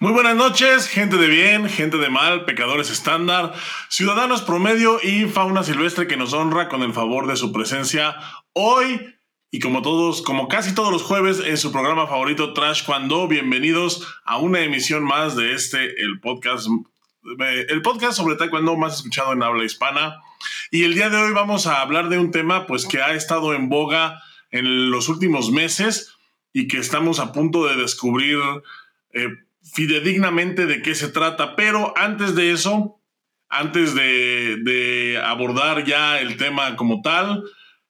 Muy buenas noches, gente de bien, gente de mal, pecadores estándar, ciudadanos promedio y fauna silvestre que nos honra con el favor de su presencia hoy y como todos, como casi todos los jueves en su programa favorito Trash Cuando, bienvenidos a una emisión más de este, el podcast, eh, el podcast sobre taekwondo más escuchado en habla hispana. Y el día de hoy vamos a hablar de un tema pues que ha estado en boga en los últimos meses y que estamos a punto de descubrir eh, fidedignamente de qué se trata, pero antes de eso, antes de, abordar ya el tema como tal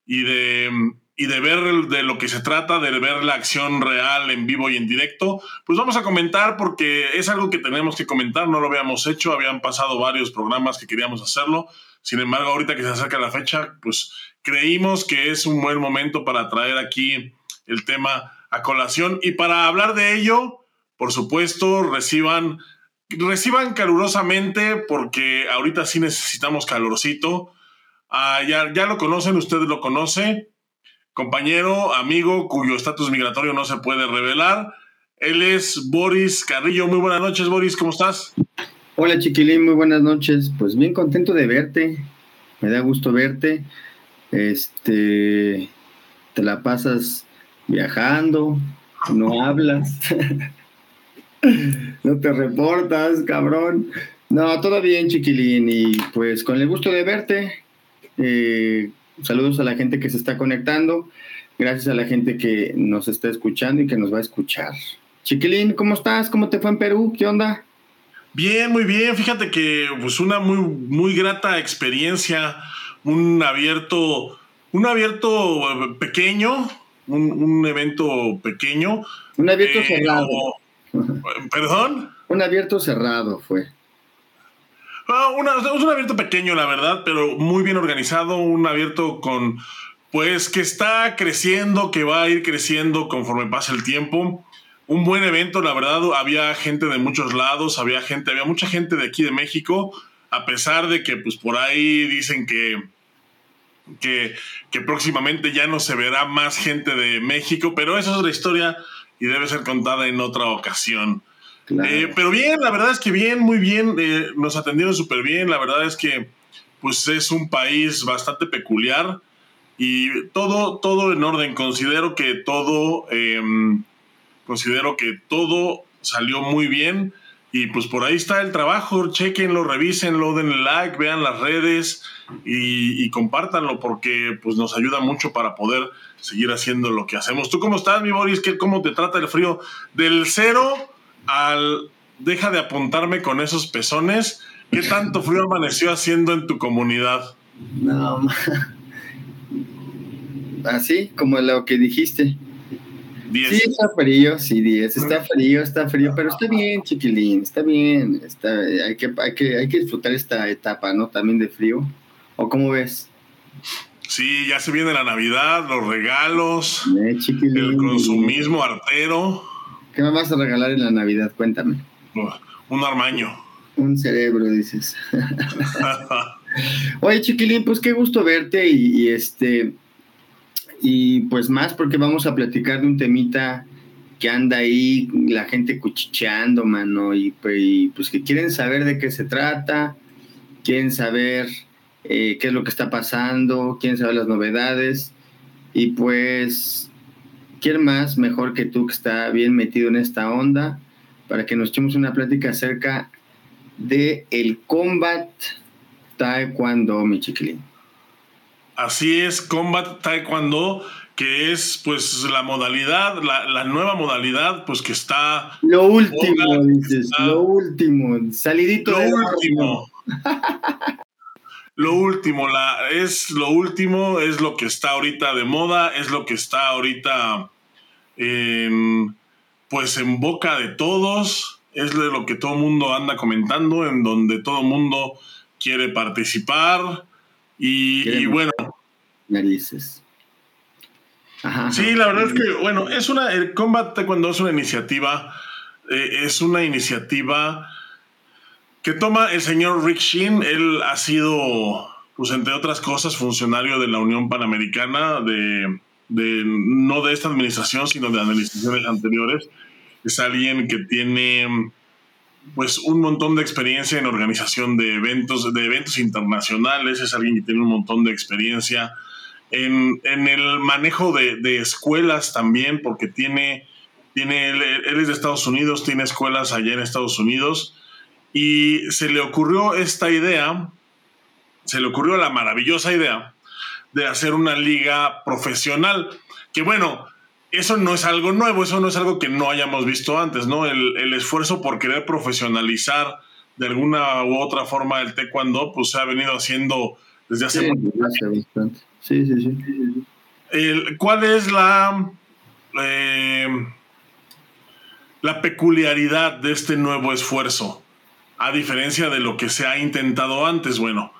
y de, y de ver de lo que se trata, de ver la acción real en vivo y en directo, pues vamos a comentar porque es algo que tenemos que comentar, no lo habíamos hecho, habían pasado varios programas que queríamos hacerlo, sin embargo ahorita que se acerca la fecha, pues creímos que es un buen momento para traer aquí el tema a colación. Y para hablar de ello, por supuesto, reciban, reciban calurosamente porque ahorita sí necesitamos calorcito. Ah, ya, lo conocen, usted lo conoce. Compañero, amigo, cuyo estatus migratorio no se puede revelar. Él es Boris Carrillo. Muy buenas noches, Boris, ¿cómo estás? Hola, Chiquilín, muy buenas noches. Pues bien contento de verte. Me da gusto verte. Este, te la pasas viajando, no hablas. no te reportas, cabrón. No, todo bien, chiquilín. Y pues con el gusto de verte. Eh, saludos a la gente que se está conectando. Gracias a la gente que nos está escuchando y que nos va a escuchar. Chiquilín, ¿cómo estás? ¿Cómo te fue en Perú? ¿Qué onda? Bien, muy bien. Fíjate que pues una muy, muy grata experiencia. Un abierto, un abierto pequeño, un, evento pequeño. Un abierto cerrado. ¿Perdón? Un abierto cerrado fue. Ah, es un abierto pequeño, la verdad, pero muy bien organizado, un abierto con, pues, que está creciendo, que va a ir creciendo conforme pasa el tiempo. Un buen evento, la verdad, había gente de muchos lados, había gente, había mucha gente de aquí de México, a pesar de que, pues, por ahí dicen que, que, que próximamente ya no se verá más gente de México, pero esa es otra historia y debe ser contada en otra ocasión. Eh, pero bien, la verdad es que bien, muy bien, eh, nos atendieron súper bien, la verdad es que pues es un país bastante peculiar y todo, todo en orden, considero que todo, em, considero que todo salió muy bien y pues por ahí está el trabajo, chequenlo, revísenlo, denle like, vean las redes y, y compártanlo porque pues nos ayuda mucho para poder seguir haciendo lo que hacemos. ¿Tú cómo estás, mi Boris? ¿Qué, ¿Cómo te trata el frío? Del cero al deja de apuntarme con esos pezones. ¿Qué tanto frío amaneció haciendo en tu comunidad? No, así como lo que dijiste. Sí, está frío, sí, 10. Está frío, está frío, pero está bien, chiquilín, está bien. Está, hay, que, hay, que, hay que disfrutar esta etapa, ¿no? También de frío. ¿O cómo ves? Sí, ya se viene la Navidad, los regalos, eh, el consumismo artero. ¿Qué me vas a regalar en la Navidad? Cuéntame. Un armaño. Un cerebro, dices. Oye, chiquilín, pues qué gusto verte y, este y pues más porque vamos a platicar de un temita que anda ahí la gente cuchicheando, mano, y, y pues que quieren saber de qué se trata, quieren saber eh, qué es lo que está pasando, quién sabe las novedades. Y pues, ¿quién más mejor que tú que está bien metido en esta onda para que nos echemos una plática acerca de el combat taekwondo, mi chiquilín? Así es, combat taekwondo, que es pues la modalidad, la, nueva modalidad, pues que está... Lo último, dices, lo último, salidito. Lo último. lo último, la, es lo último, es lo que está ahorita de moda, es lo que está ahorita en, pues en boca de todos, es de lo que todo el mundo anda comentando, en donde todo el mundo quiere participar y, bueno. Narices. Sí, la verdad es que, bueno, es una, el combate cuando es una iniciativa, eh, es una iniciativa que toma el señor Rick Sheen. Él ha sido, pues entre otras cosas, funcionario de la Unión Panamericana, de, no de esta administración, sino de administraciones anteriores. Es alguien que tiene pues un montón de experiencia en organización de eventos, de eventos internacionales, es alguien que tiene un montón de experiencia en, el manejo de, escuelas también, porque tiene, tiene él, es de Estados Unidos, tiene escuelas allá en Estados Unidos, y se le ocurrió esta idea, se le ocurrió la maravillosa idea de hacer una liga profesional, que bueno, eso no es algo nuevo, eso no es algo que no hayamos visto antes, ¿no? El, esfuerzo por querer profesionalizar de alguna u otra forma el taekwondo, pues se ha venido haciendo desde hace sí, mucho Sí, sí, sí. ¿Cuál es la, eh, la peculiaridad de este nuevo esfuerzo? A diferencia de lo que se ha intentado antes, bueno,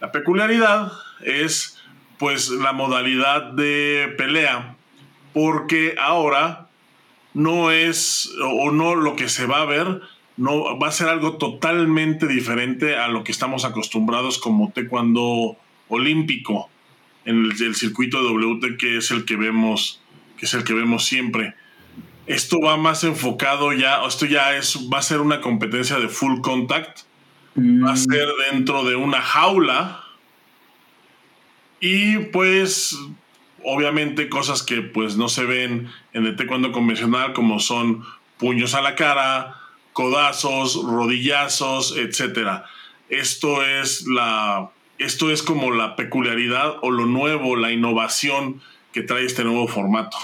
la peculiaridad es pues la modalidad de pelea porque ahora no es o no lo que se va a ver no va a ser algo totalmente diferente a lo que estamos acostumbrados como taekwondo olímpico en el, circuito de WT que es el que vemos que es el que vemos siempre. Esto va más enfocado ya, esto ya es va a ser una competencia de full contact. Va a mm. ser dentro de una jaula. Y pues obviamente cosas que pues no se ven en el taekwondo convencional como son puños a la cara, codazos, rodillazos, etcétera. Esto es la esto es como la peculiaridad o lo nuevo, la innovación que trae este nuevo formato.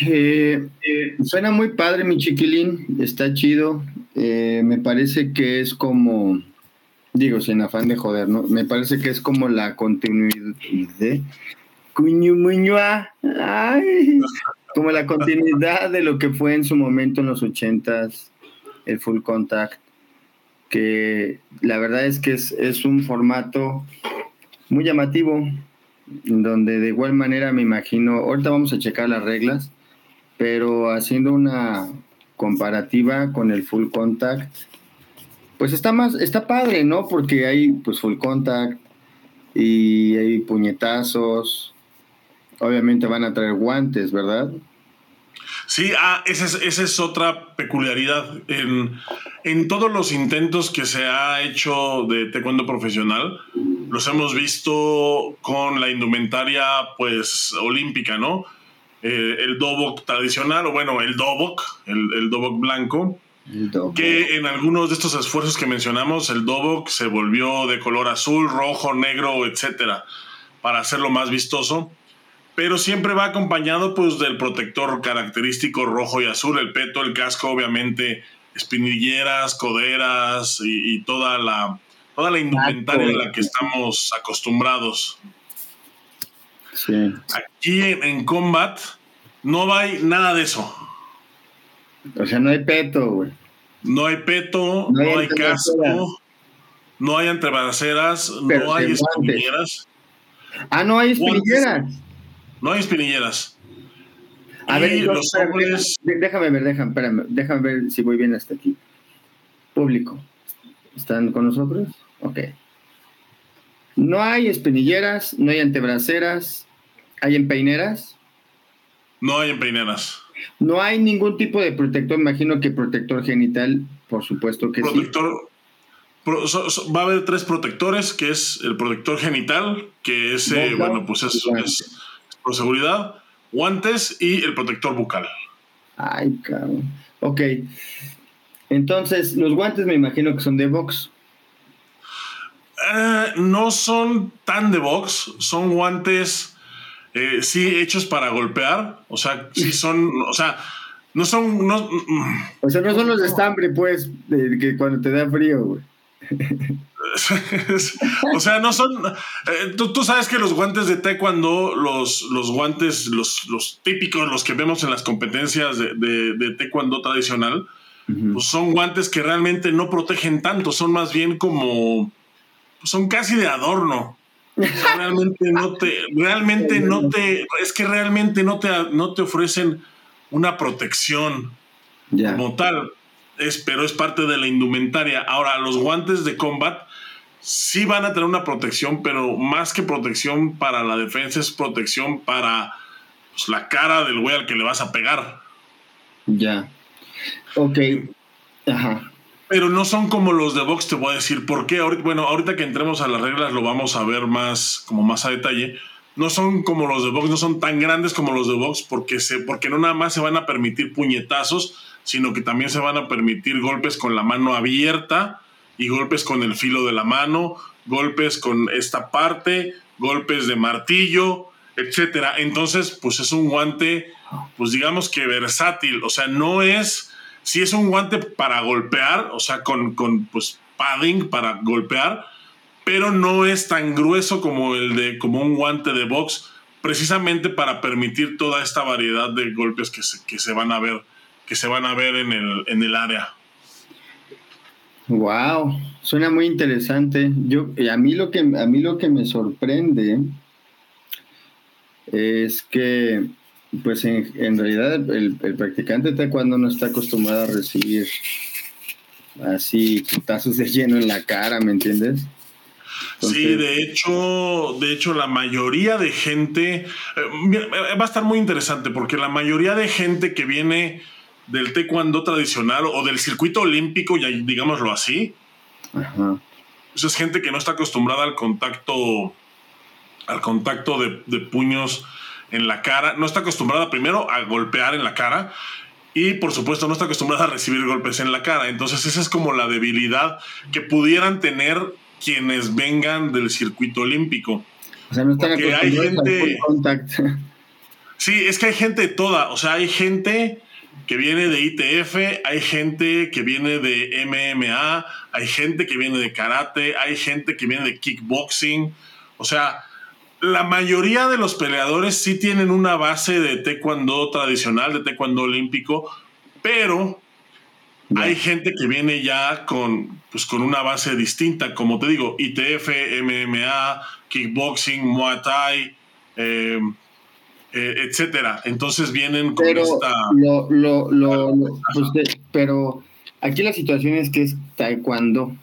Eh, eh, suena muy padre, mi chiquilín, está chido. Eh, me parece que es como digo, sin afán de joder, ¿no? Me parece que es como la continuidad de como la continuidad de lo que fue en su momento en los ochentas, el full contact, que la verdad es que es, es un formato muy llamativo, donde de igual manera me imagino, ahorita vamos a checar las reglas, pero haciendo una comparativa con el full contact, pues está más, está padre, ¿no? Porque hay pues full contact y hay puñetazos. Obviamente van a traer guantes, ¿verdad? Sí, ah, esa es, esa es otra peculiaridad. En, en, todos los intentos que se ha hecho de taekwondo profesional, los hemos visto con la indumentaria, pues, olímpica, ¿no? Eh, el dobok tradicional, o bueno, el dobok, el, el dobok blanco, que en algunos de estos esfuerzos que mencionamos, el Dobok se volvió de color azul, rojo, negro, etcétera, para hacerlo más vistoso. Pero siempre va acompañado pues, del protector característico rojo y azul, el peto, el casco, obviamente, espinilleras, coderas y, toda la, toda la indumentaria a la que estamos acostumbrados. Aquí en, en Combat no hay nada de eso. O sea, no hay peto, güey. No hay peto, no, hay, casco, no hay antebraceras, no hay espinilleras. Ah, no hay espinilleras. No hay espinilleras. A ver, los hombres... déjame ver, déjame, espérame, déjame ver si voy bien hasta aquí. Público. ¿Están con nosotros? Ok. No hay espinilleras, no hay antebraceras, ¿hay empeineras? No hay empeineras. No hay ningún tipo de protector, imagino que protector genital, por supuesto que protector, sí. va a haber tres protectores, que es el protector genital, que es, eh, bueno, pues es, por seguridad, guantes y el protector bucal. Ay, cabrón. Ok. Entonces, los guantes me imagino que son de box. Eh, no son tan de box, son guantes eh, sí hechos para golpear, o sea, sí son, o sea, no son... No, mm. o sea, no son los de estambre, pues, que cuando te da frío, güey. o sea, no son. Eh, tú, sabes que los guantes de taekwondo, los, los guantes, los, los típicos, los que vemos en las competencias de, de, taekwondo tradicional, pues son guantes que realmente no protegen tanto, son más bien como. Son casi de adorno realmente no te, realmente no te, es que realmente no te, no te ofrecen una protección como tal, es, pero es parte de la indumentaria. Ahora, los guantes de combat sí van a tener una protección, pero más que protección para la defensa, es protección para pues, la cara del güey al que le vas a pegar. Ya. Ok. Ajá. Pero no son como los de box, te voy a decir por qué. Bueno, ahorita que entremos a las reglas lo vamos a ver más, como más a detalle. No son como los de box, no son tan grandes como los de box porque, se, porque no nada más se van a permitir puñetazos, sino que también se van a permitir golpes con la mano abierta y golpes con el filo de la mano, golpes con esta parte, golpes de martillo, etcétera. Entonces, pues es un guante, pues digamos que versátil, o sea, no es, si es un guante para golpear, o sea, con, con pues padding para golpear, pero no es tan grueso como el de, como un guante de box, precisamente para permitir toda esta variedad de golpes que se, que se van a ver, que se van a ver en el, en el área. Wow, suena muy interesante. Yo, a mí lo que a mí lo que me sorprende es que, pues en, realidad el, el, practicante taekwondo no está acostumbrado a recibir así putazos de lleno en la cara, ¿me entiendes? sí, de hecho, de hecho la mayoría de gente eh, va a estar muy interesante porque la mayoría de gente que viene del taekwondo tradicional o del circuito olímpico, ya digámoslo así, Ajá. Pues es gente que no está acostumbrada al contacto al contacto de, puños en la cara. No está acostumbrada primero a golpear en la cara y por supuesto no está acostumbrada a recibir golpes en la cara. Entonces esa es como la debilidad que pudieran tener quienes vengan del circuito olímpico. O sea, no están acostumbrados al contacto. Sí, es que hay gente toda. O sea, hay gente que viene de ITF, hay gente que viene de MMA, hay gente que viene de karate, hay gente que viene de kickboxing. O sea, la mayoría de los peleadores sí tienen una base de taekwondo tradicional, de taekwondo olímpico, pero hay gente que viene ya con, pues, con una base distinta, como te digo, ITF, MMA, kickboxing, Muay Thai, eh, eh, etcétera. Entonces vienen con pero esta... Lo, lo, lo, pues, pero aquí la situación es que es taekwondo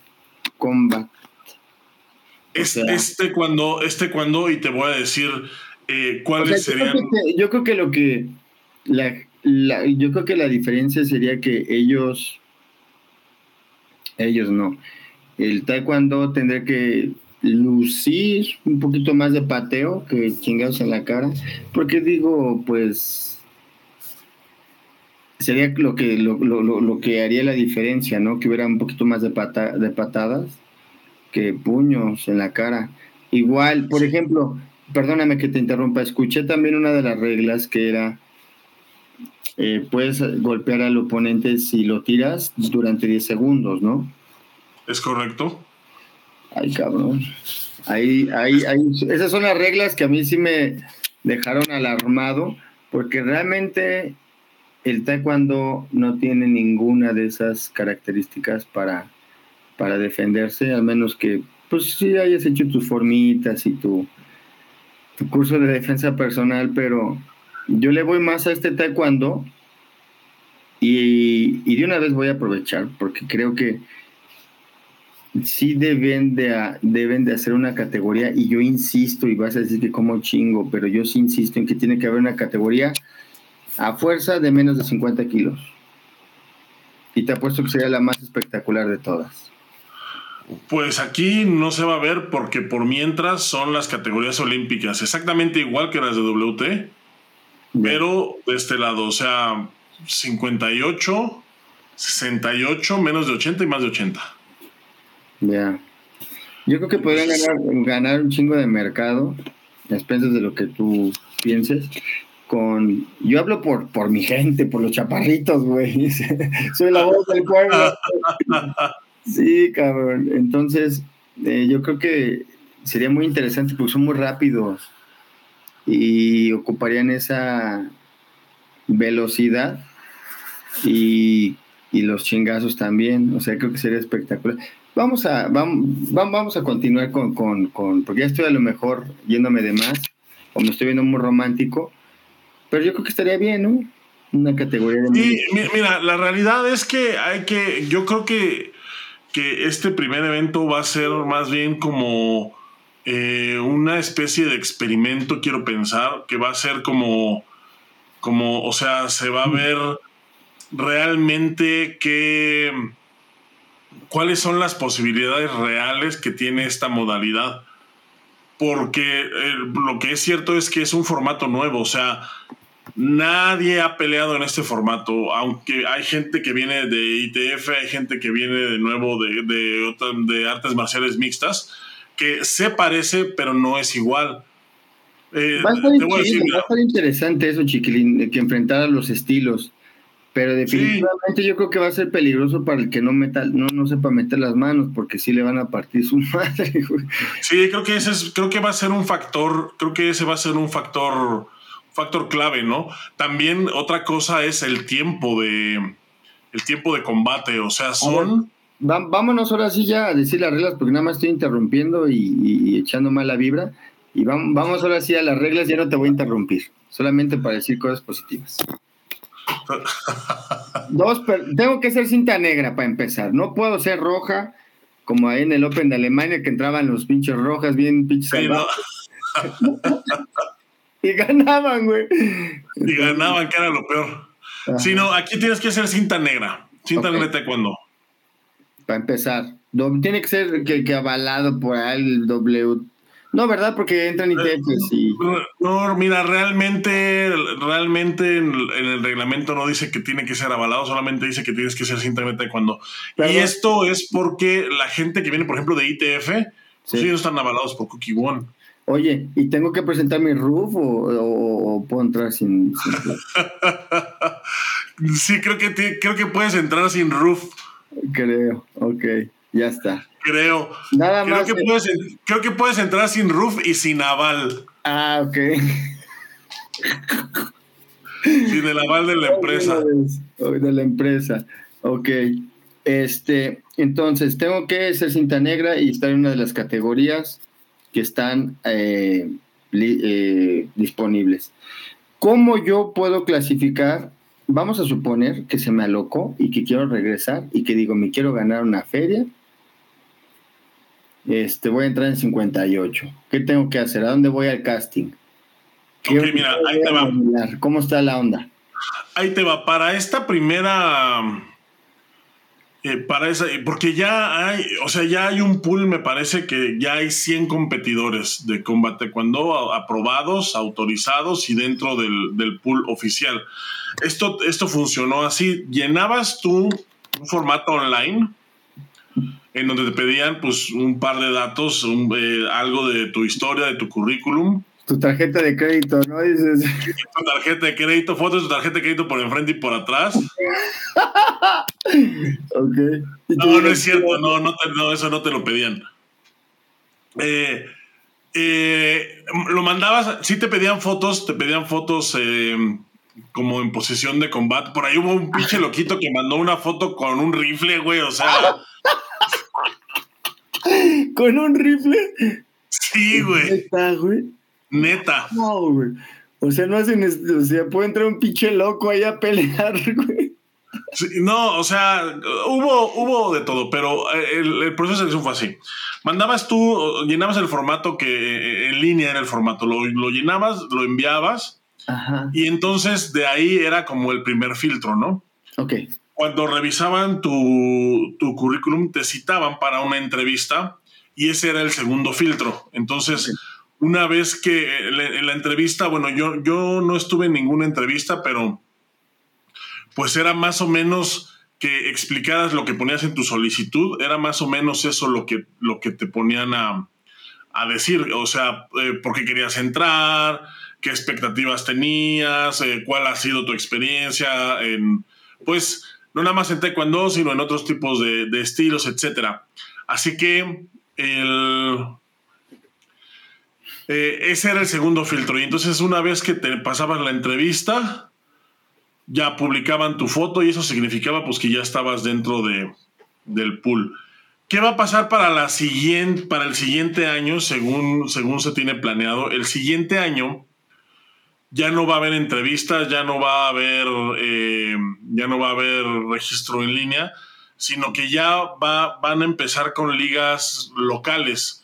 combat es, este cuando, este cuando, y te voy a decir eh, cuáles serían. Yo creo, que, lo que. La, la, yo creo que la diferencia sería que ellos. Ellos no. El taekwondo tendría que lucir un poquito más de pateo que chingados en la cara. Porque digo, pues. Sería lo que, lo, lo, lo que haría la diferencia, ¿no? Que hubiera un poquito más de, pata, de patadas que puños en la cara. Igual, por ejemplo, perdóname que te interrumpa, escuché también una de las reglas que era, eh, puedes golpear al oponente si lo tiras durante 10 segundos, ¿no? Es correcto. Ay, cabrón. Ahí, ahí, ahí, esas son las reglas que a mí sí me dejaron alarmado, porque realmente el taekwondo no tiene ninguna de esas características para para defenderse, al menos que pues sí hayas hecho tus formitas y tu, curso de defensa personal, pero yo le voy más a este taekwondo y, y de una vez voy a aprovechar porque creo que sí deben de, deben de hacer una categoría y yo insisto y vas a decir que como chingo, pero yo sí insisto en que tiene que haber una categoría a fuerza de menos de 50 kilos. Y te apuesto que sería la más espectacular de todas. Pues aquí no se va a ver porque por mientras son las categorías olímpicas, exactamente igual que las de WT, pero de este lado, o sea, 58, 68, menos de 80 y más de 80. Ya. Yo creo que podrían ganar, un chingo de mercado, a expensas de lo que tú pienses. Con, yo hablo por, por mi gente, por los chaparritos, güey. Soy la voz del pueblo. Sí, cabrón. Entonces, eh, yo creo que sería muy interesante porque son muy rápidos y ocuparían esa velocidad y, los chingazos también. O sea, creo que sería espectacular. Vamos a, vamos, vamos a continuar con, con, con, porque ya estoy a lo mejor yéndome de más, o me estoy viendo muy romántico, pero yo creo que estaría bien, ¿no? Una categoría de... Sí, mira, la realidad es que hay que, yo creo que que este primer evento va a ser más bien como eh, una especie de experimento, quiero pensar, que va a ser como, como, o sea, se va a ver, realmente qué, cuáles son las posibilidades reales que tiene esta modalidad. Porque eh, lo que es cierto es que es un formato nuevo, o sea, nadie ha peleado en este formato, aunque hay gente que viene de ITF, hay gente que viene de nuevo de, de, artes marciales mixtas, que se parece, pero no es igual. Eh, va, a estar interesante eso, Chiquilín, que enfrentar los estilos. Pero definitivamente yo creo que va a ser peligroso para el que no meta, no, no sepa meter las manos, porque sí le van a partir su madre. Sí, creo que ese es, creo que va a ser un factor, creo que ese va a ser un factor, factor clave, ¿no? También otra cosa es el tiempo de, el tiempo de combate, o sea, son. vámonos ahora sí ya a decir las reglas, porque nada más estoy interrumpiendo y, echando mala vibra. Y vamos, vamos ahora sí a las reglas, ya no te voy a interrumpir, solamente para decir cosas positivas. Dos, tengo que ser cinta negra para empezar. No puedo ser roja, como ahí en el Open de Alemania, que entraban los pinches rojas, bien pinches y ganaban, güey. Y ganaban, que era lo peor. Si no, aquí tienes que ser cinta negra. Cinta negra de taekwondo. Para empezar. Tiene que ser que, que avalado por el W no, ¿verdad? Porque entran ITFs y... No, mira, realmente, realmente en el, reglamento no dice que tiene que ser avalado, solamente dice que tienes que ser simplemente cuando. Y esto es porque la gente que viene, por ejemplo, de ITF, sí. ellos están avalados por Cookie One. Oye, ¿y tengo que presentar mi roof o, puedo entrar sin, sí, creo que, creo que puedes entrar sin roof. Creo, ok, ya está. Creo. Nada creo más. Que puedes, creo que puedes entrar sin roof y sin aval. Ah, ok. sin el aval de la empresa. De la empresa. Ok. Este, entonces, tengo que ser cinta negra y estar en una de las categorías que están eh, eh, disponibles. ¿Cómo yo puedo clasificar? Vamos a suponer que se me alocó y que quiero regresar y que digo, me quiero ganar una feria este, voy a entrar en 58. ¿Qué tengo que hacer? ¿A dónde voy al casting? Ok, mira, ahí te va. ¿Cómo está la onda? Ahí te va. Para esta primera. Eh, para esa, porque ya hay, o sea, ya hay un pool, me parece que ya hay 100 competidores de combate cuando aprobados, autorizados y dentro del, del pool oficial. Esto, esto funcionó así. Llenabas tú un formato online en donde te pedían pues un par de datos, eh, algo de tu historia, de tu currículum. Tu tarjeta de crédito, ¿no? Dices. Tu tarjeta de crédito, fotos de tu tarjeta de crédito por enfrente y por atrás. ok. No, no es cierto, no, no, eso no te lo pedían. Eh, eh, lo mandabas, sí te pedían fotos, te pedían fotos como en posición de combate. Por ahí hubo un pinche loquito que mandó una foto con un rifle, güey, o sea. ¿Con un rifle? Sí, güey. Neta, güey. Neta. No, güey. O sea, no hacen. O sea, puede entrar un pinche loco ahí a pelear, güey. no, o sea, hubo, hubo de todo, pero eh, el, proceso de selección fue así. Mandabas tú, llenabas el formato que eh, en línea era el formato, lo, lo llenabas, lo enviabas, Ajá. y entonces de ahí era como el primer filtro, ¿no? Ok cuando revisaban tu, currículum, te citaban para una entrevista y ese era el segundo filtro. Entonces, una vez que en la entrevista, bueno, yo, yo no estuve en ninguna entrevista, pero pues era más o menos que explicaras lo que ponías en tu solicitud, era más o menos eso lo que, lo que te ponían a, decir, o sea, eh, por qué querías entrar, qué expectativas tenías, eh, cuál ha sido tu experiencia en, pues, no nada más en taekwondo, sino en otros tipos de, estilos, etc. Así que el, eh, ese era el segundo filtro. Y entonces una vez que te pasabas la entrevista, ya publicaban tu foto y eso significaba pues que ya estabas dentro de, del pool. ¿Qué va a pasar para, la siguiente, para el siguiente año según, según se tiene planeado? El siguiente año ya no va a haber entrevistas, ya no va a haber, eh, ya no va a haber registro en línea, sino que ya va, van a empezar con ligas locales.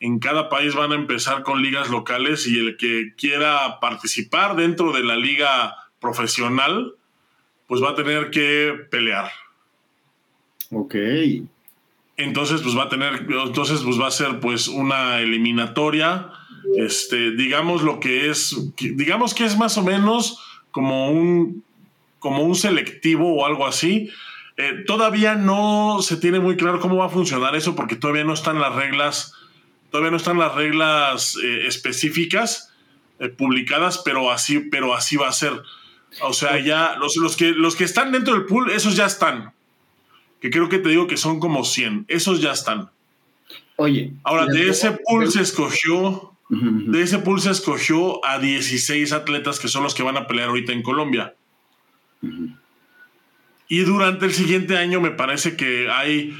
En cada país van a empezar con ligas locales y el que quiera participar dentro de la liga profesional pues va a tener que pelear. Ok. Entonces, pues va a tener, entonces, pues va a ser pues una eliminatoria. Este, digamos lo que es, digamos que es más o menos como un, como un selectivo o algo así. Eh, todavía no se tiene muy claro cómo va a funcionar eso porque todavía no están las reglas, todavía no están las reglas eh, específicas eh, publicadas, pero así, pero así va a ser. O sea, ya los, los, que, los que están dentro del pool, esos ya están que creo que te digo que son como 100. Esos ya están. Oye. Ahora, de ese pool se escogió, de ese pool se escogió a 16 atletas que son los que van a pelear ahorita en Colombia. Y durante el siguiente año me parece que hay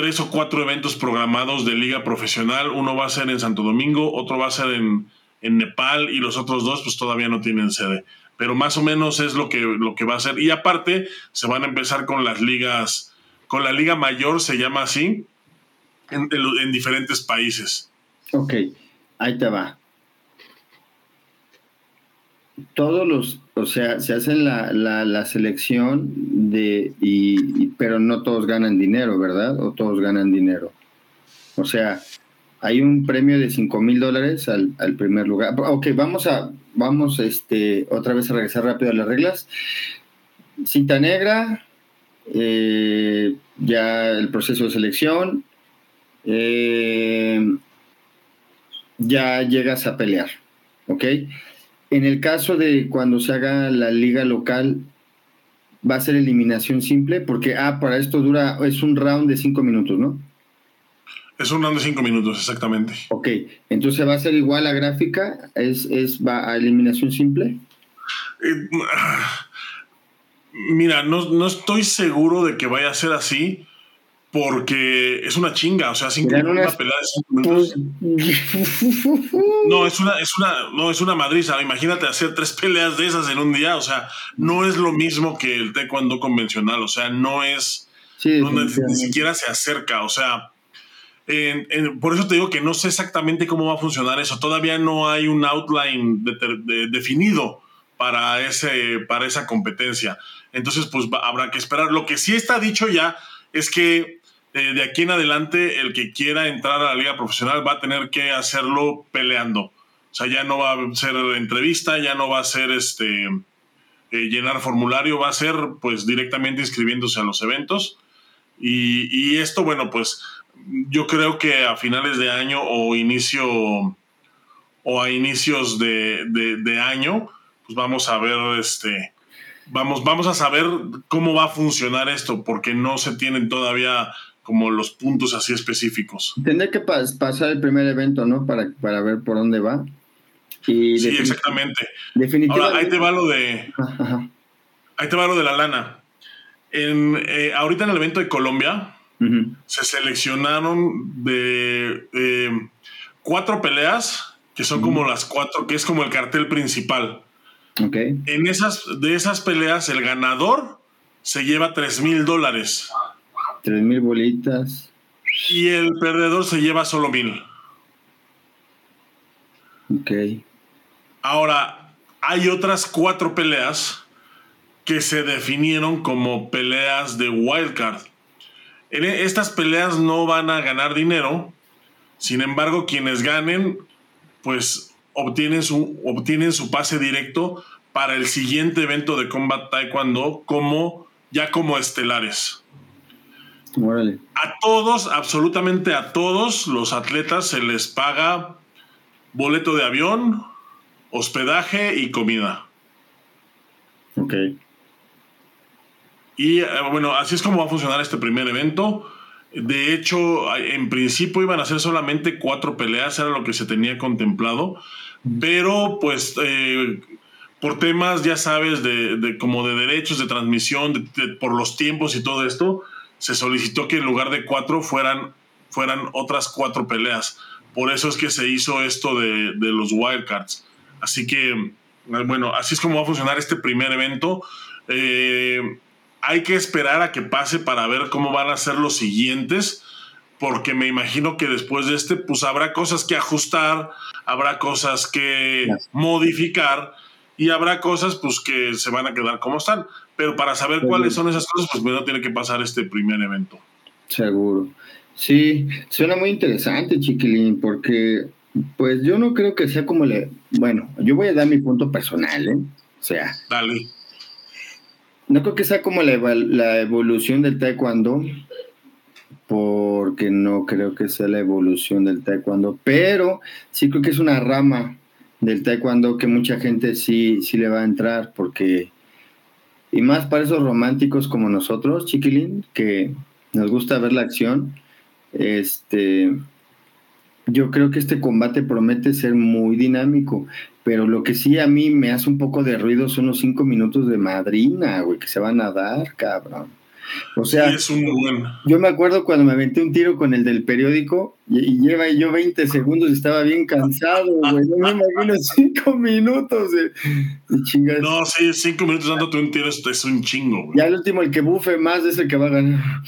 tres o cuatro eventos programados de liga profesional. Uno va a ser en Santo Domingo, otro va a ser en, en Nepal y los otros dos pues todavía no tienen sede. Pero más o menos es lo que, lo que va a ser. Y aparte se van a empezar con las ligas con la Liga Mayor, se llama así, en, diferentes países. Ok, ahí te va. Todos los, o sea, se hacen la, selección de, y, pero no todos ganan dinero, ¿verdad? O todos ganan dinero. O sea, hay un premio de 5 mil dólares al, al, primer lugar. Ok, vamos a, vamos este, otra vez a regresar rápido a las reglas. Cinta negra, eh, ya el proceso de selección, eh, ya llegas a pelear, ¿ok? En el caso de cuando se haga la liga local, va a ser eliminación simple, porque, ah, para esto dura, es un round de cinco minutos, ¿no? Es un round de cinco minutos, exactamente. Ok, entonces va a ser igual la gráfica, es, es va a eliminación simple. Eh, Mira, no, estoy seguro de que vaya a ser así porque es una chinga, o sea, cinco una pelea de cinco minutos. No, es una, es una, no, es una madriza. Imagínate hacer tres peleas de esas en un día, o sea, no es lo mismo que el taekwondo convencional, o sea, no es, ni siquiera se acerca, o sea, por eso te digo que no sé exactamente cómo va a funcionar eso. Todavía no hay un outline definido para, ese, para esa competencia. Entonces, pues habrá que esperar. Lo que sí está dicho ya es que eh, de aquí en adelante el que quiera entrar a la liga profesional va a tener que hacerlo peleando. O sea, ya no va a ser entrevista, ya no va a ser este eh, llenar formulario, va a ser pues directamente inscribiéndose a los eventos. Y, esto, bueno, pues yo creo que a finales de año o inicio o a inicios de, de año, pues vamos a ver este vamos, vamos a saber cómo va a funcionar esto, porque no se tienen todavía como los puntos así específicos. Tendré que pasar el primer evento, ¿no? Para, para ver por dónde va. Y sí, exactamente. Definitivamente. Ahora, ahí te va lo de. Ahí te va lo de la lana. En, eh, ahorita en el evento de Colombia se seleccionaron de eh, cuatro peleas, que son como las cuatro, que es como el cartel principal. En esas, de esas peleas, el ganador se lleva 3 mil dólares. 3 mil bolitas. Y el perdedor se lleva solo mil. Ok. Ahora, hay otras cuatro peleas que se definieron como peleas de wildcard. E, estas peleas no van a ganar dinero. Sin embargo, quienes ganen, pues obtienen su, obtienen su pase directo para el siguiente evento de Combat Taekwondo como ya como estelares. A todos, absolutamente a todos los atletas se les paga boleto de avión, hospedaje y comida. Ok. Y eh, bueno, así es como va a funcionar este primer evento. De hecho, en principio iban a ser solamente cuatro peleas, era lo que se tenía contemplado, pero pues eh, por temas, ya sabes, de, como de derechos de transmisión, por los tiempos y todo esto, se solicitó que en lugar de cuatro fueran, fueran otras cuatro peleas. Por eso es que se hizo esto de, de los wildcards. Así que, bueno, así es como va a funcionar este primer evento. Eh, hay que esperar a que pase para ver cómo van a ser los siguientes, porque me imagino que después de este, pues habrá cosas que ajustar, habrá cosas que modificar y habrá cosas pues que se van a quedar como están. Pero para saber cuáles son esas cosas, pues primero tiene que pasar este primer evento. Seguro. Sí, suena muy interesante, chiquilín, porque pues yo no creo que sea como le... Bueno, yo voy a dar mi punto personal, ¿eh? O sea... Dale. No creo que sea como la, la evolución del taekwondo, porque no creo que sea la evolución del taekwondo, pero sí creo que es una rama del taekwondo que mucha gente sí, sí le va a entrar, porque... Y más para esos románticos como nosotros, chiquilín, que nos gusta ver la acción, este, yo creo que este combate promete ser muy dinámico, pero lo que sí a mí me hace un poco de ruido son los cinco minutos de madrina, güey, que se van a dar, cabrón. O sea, yo me acuerdo cuando me aventé un tiro con el del periódico y, lleva yo 20 segundos y estaba bien cansado, güey. No me imagino cinco minutos de, de No, sí, cinco minutos dándote un tiro es, un chingo, güey. Ya el último, el que bufe más es el que va a ganar.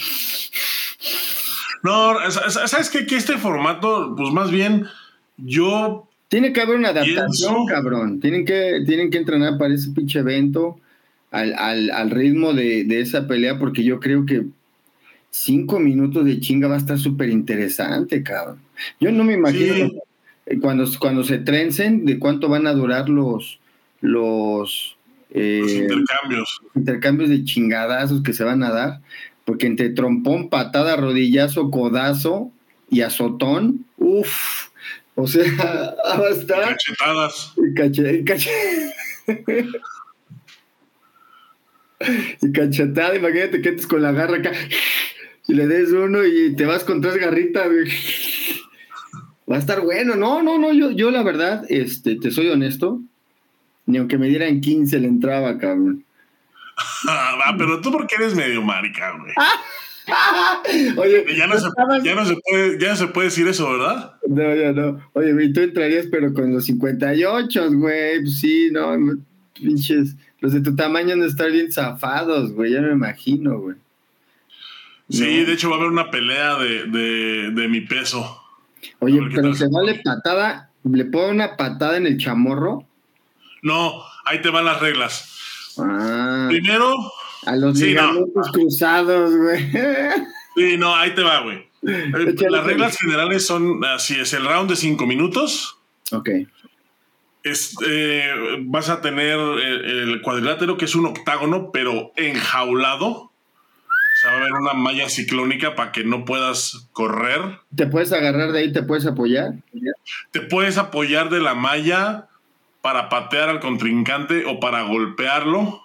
No, ¿sabes qué? Que este formato, pues más bien, yo. Tiene que haber una adaptación, cabrón. Tienen que, tienen que entrenar para ese pinche evento, al, ritmo de, esa pelea, porque yo creo que cinco minutos de chinga va a estar súper interesante, cabrón. Yo no me imagino cuando, cuando se trencen de cuánto van a durar los, los, eh, los intercambios. Intercambios de chingadazos que se van a dar porque entre trompón, patada, rodillazo, codazo y azotón, uff, o sea, va a estar. Cachetadas. Cache, cache... y cachetada, imagínate que estés con la garra acá y le des uno y te vas con tres garritas, Va a estar bueno. No, no, no, yo, yo la verdad, este, te soy honesto, ni aunque me dieran 15 le entraba, cabrón. ah, pero tú porque eres medio marica, güey. Oye, ya no, se, ya, no se puede, ya no se puede decir eso, ¿verdad? No, ya no. Oye, y tú entrarías, pero con los 58, güey. Pues sí, no, pinches. Los de tu tamaño no estar bien zafados, güey. Ya me imagino, güey. Sí, de hecho va a haber una pelea de, de, de mi peso. Oye, pero se vale patada. ¿Le puedo una patada en el chamorro? No, ahí te van las reglas. Ah, Primero. A los sí, cruzados, güey. Sí, no, ahí te va, güey. Las reglas generales son así: es el round de cinco minutos. Ok. Eh, vas a tener el, cuadrilátero, que es un octágono, pero enjaulado. O sea, va a haber una malla ciclónica para que no puedas correr. ¿Te puedes agarrar de ahí? ¿Te puedes apoyar? Te puedes apoyar de la malla para patear al contrincante o para golpearlo.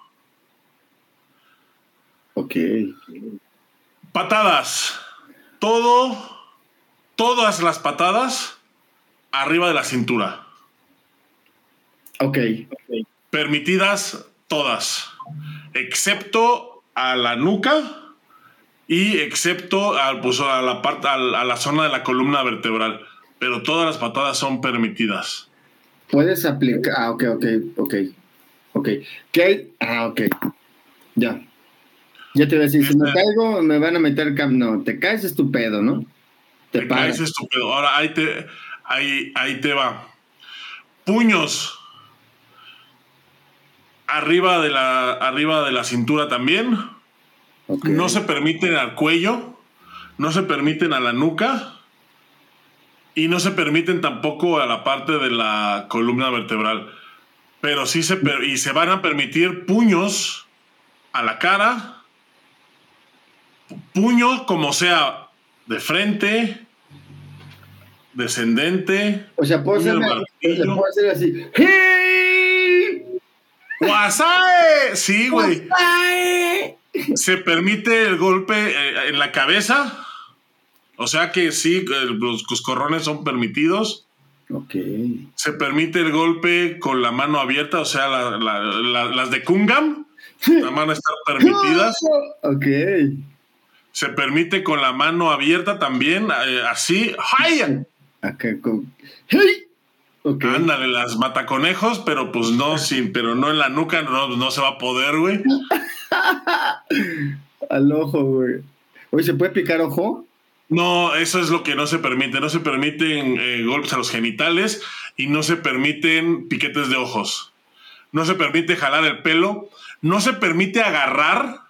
Ok. Patadas. Todo, todas las patadas arriba de la cintura. Ok. Permitidas todas, excepto a la nuca y excepto a, pues, a la parte, a la zona de la columna vertebral. Pero todas las patadas son permitidas. Puedes aplicar. Ah, ok, ok, ok. Ok. ¿Qué? Ah, ok. Ya. Ya te voy a decir, si me este- caigo, me van a meter cam. No, te caes estupendo, ¿no? Te, te caes estupendo. Ahora ahí te, ahí, ahí te va. Puños. Arriba de la, arriba de la cintura también. No se permiten al cuello. No se permiten a la nuca y no se permiten tampoco a la parte de la columna vertebral. Pero sí se, y se van a permitir puños a la cara, puño como sea de frente, descendente. O sea, puedo, hacer así. ¡Wasae! Sí, güey. Se permite el golpe eh, en la cabeza o sea que sí, los coscorrones son permitidos. Ok. Se permite el golpe con la mano abierta, o sea, las de Kungam van a estar permitidas. ok. Se permite con la mano abierta también, eh, así. ¡Ay! con. Okay. Ándale, las mataconejos, pero pues no, sin, pero no en la nuca, no, no se va a poder, güey. Al ojo, güey. Oye, ¿se puede picar ojo? No, eso es lo que no se permite. No se permiten eh, golpes a los genitales y no se permiten piquetes de ojos. no se permite jalar el pelo, no se permite agarrar,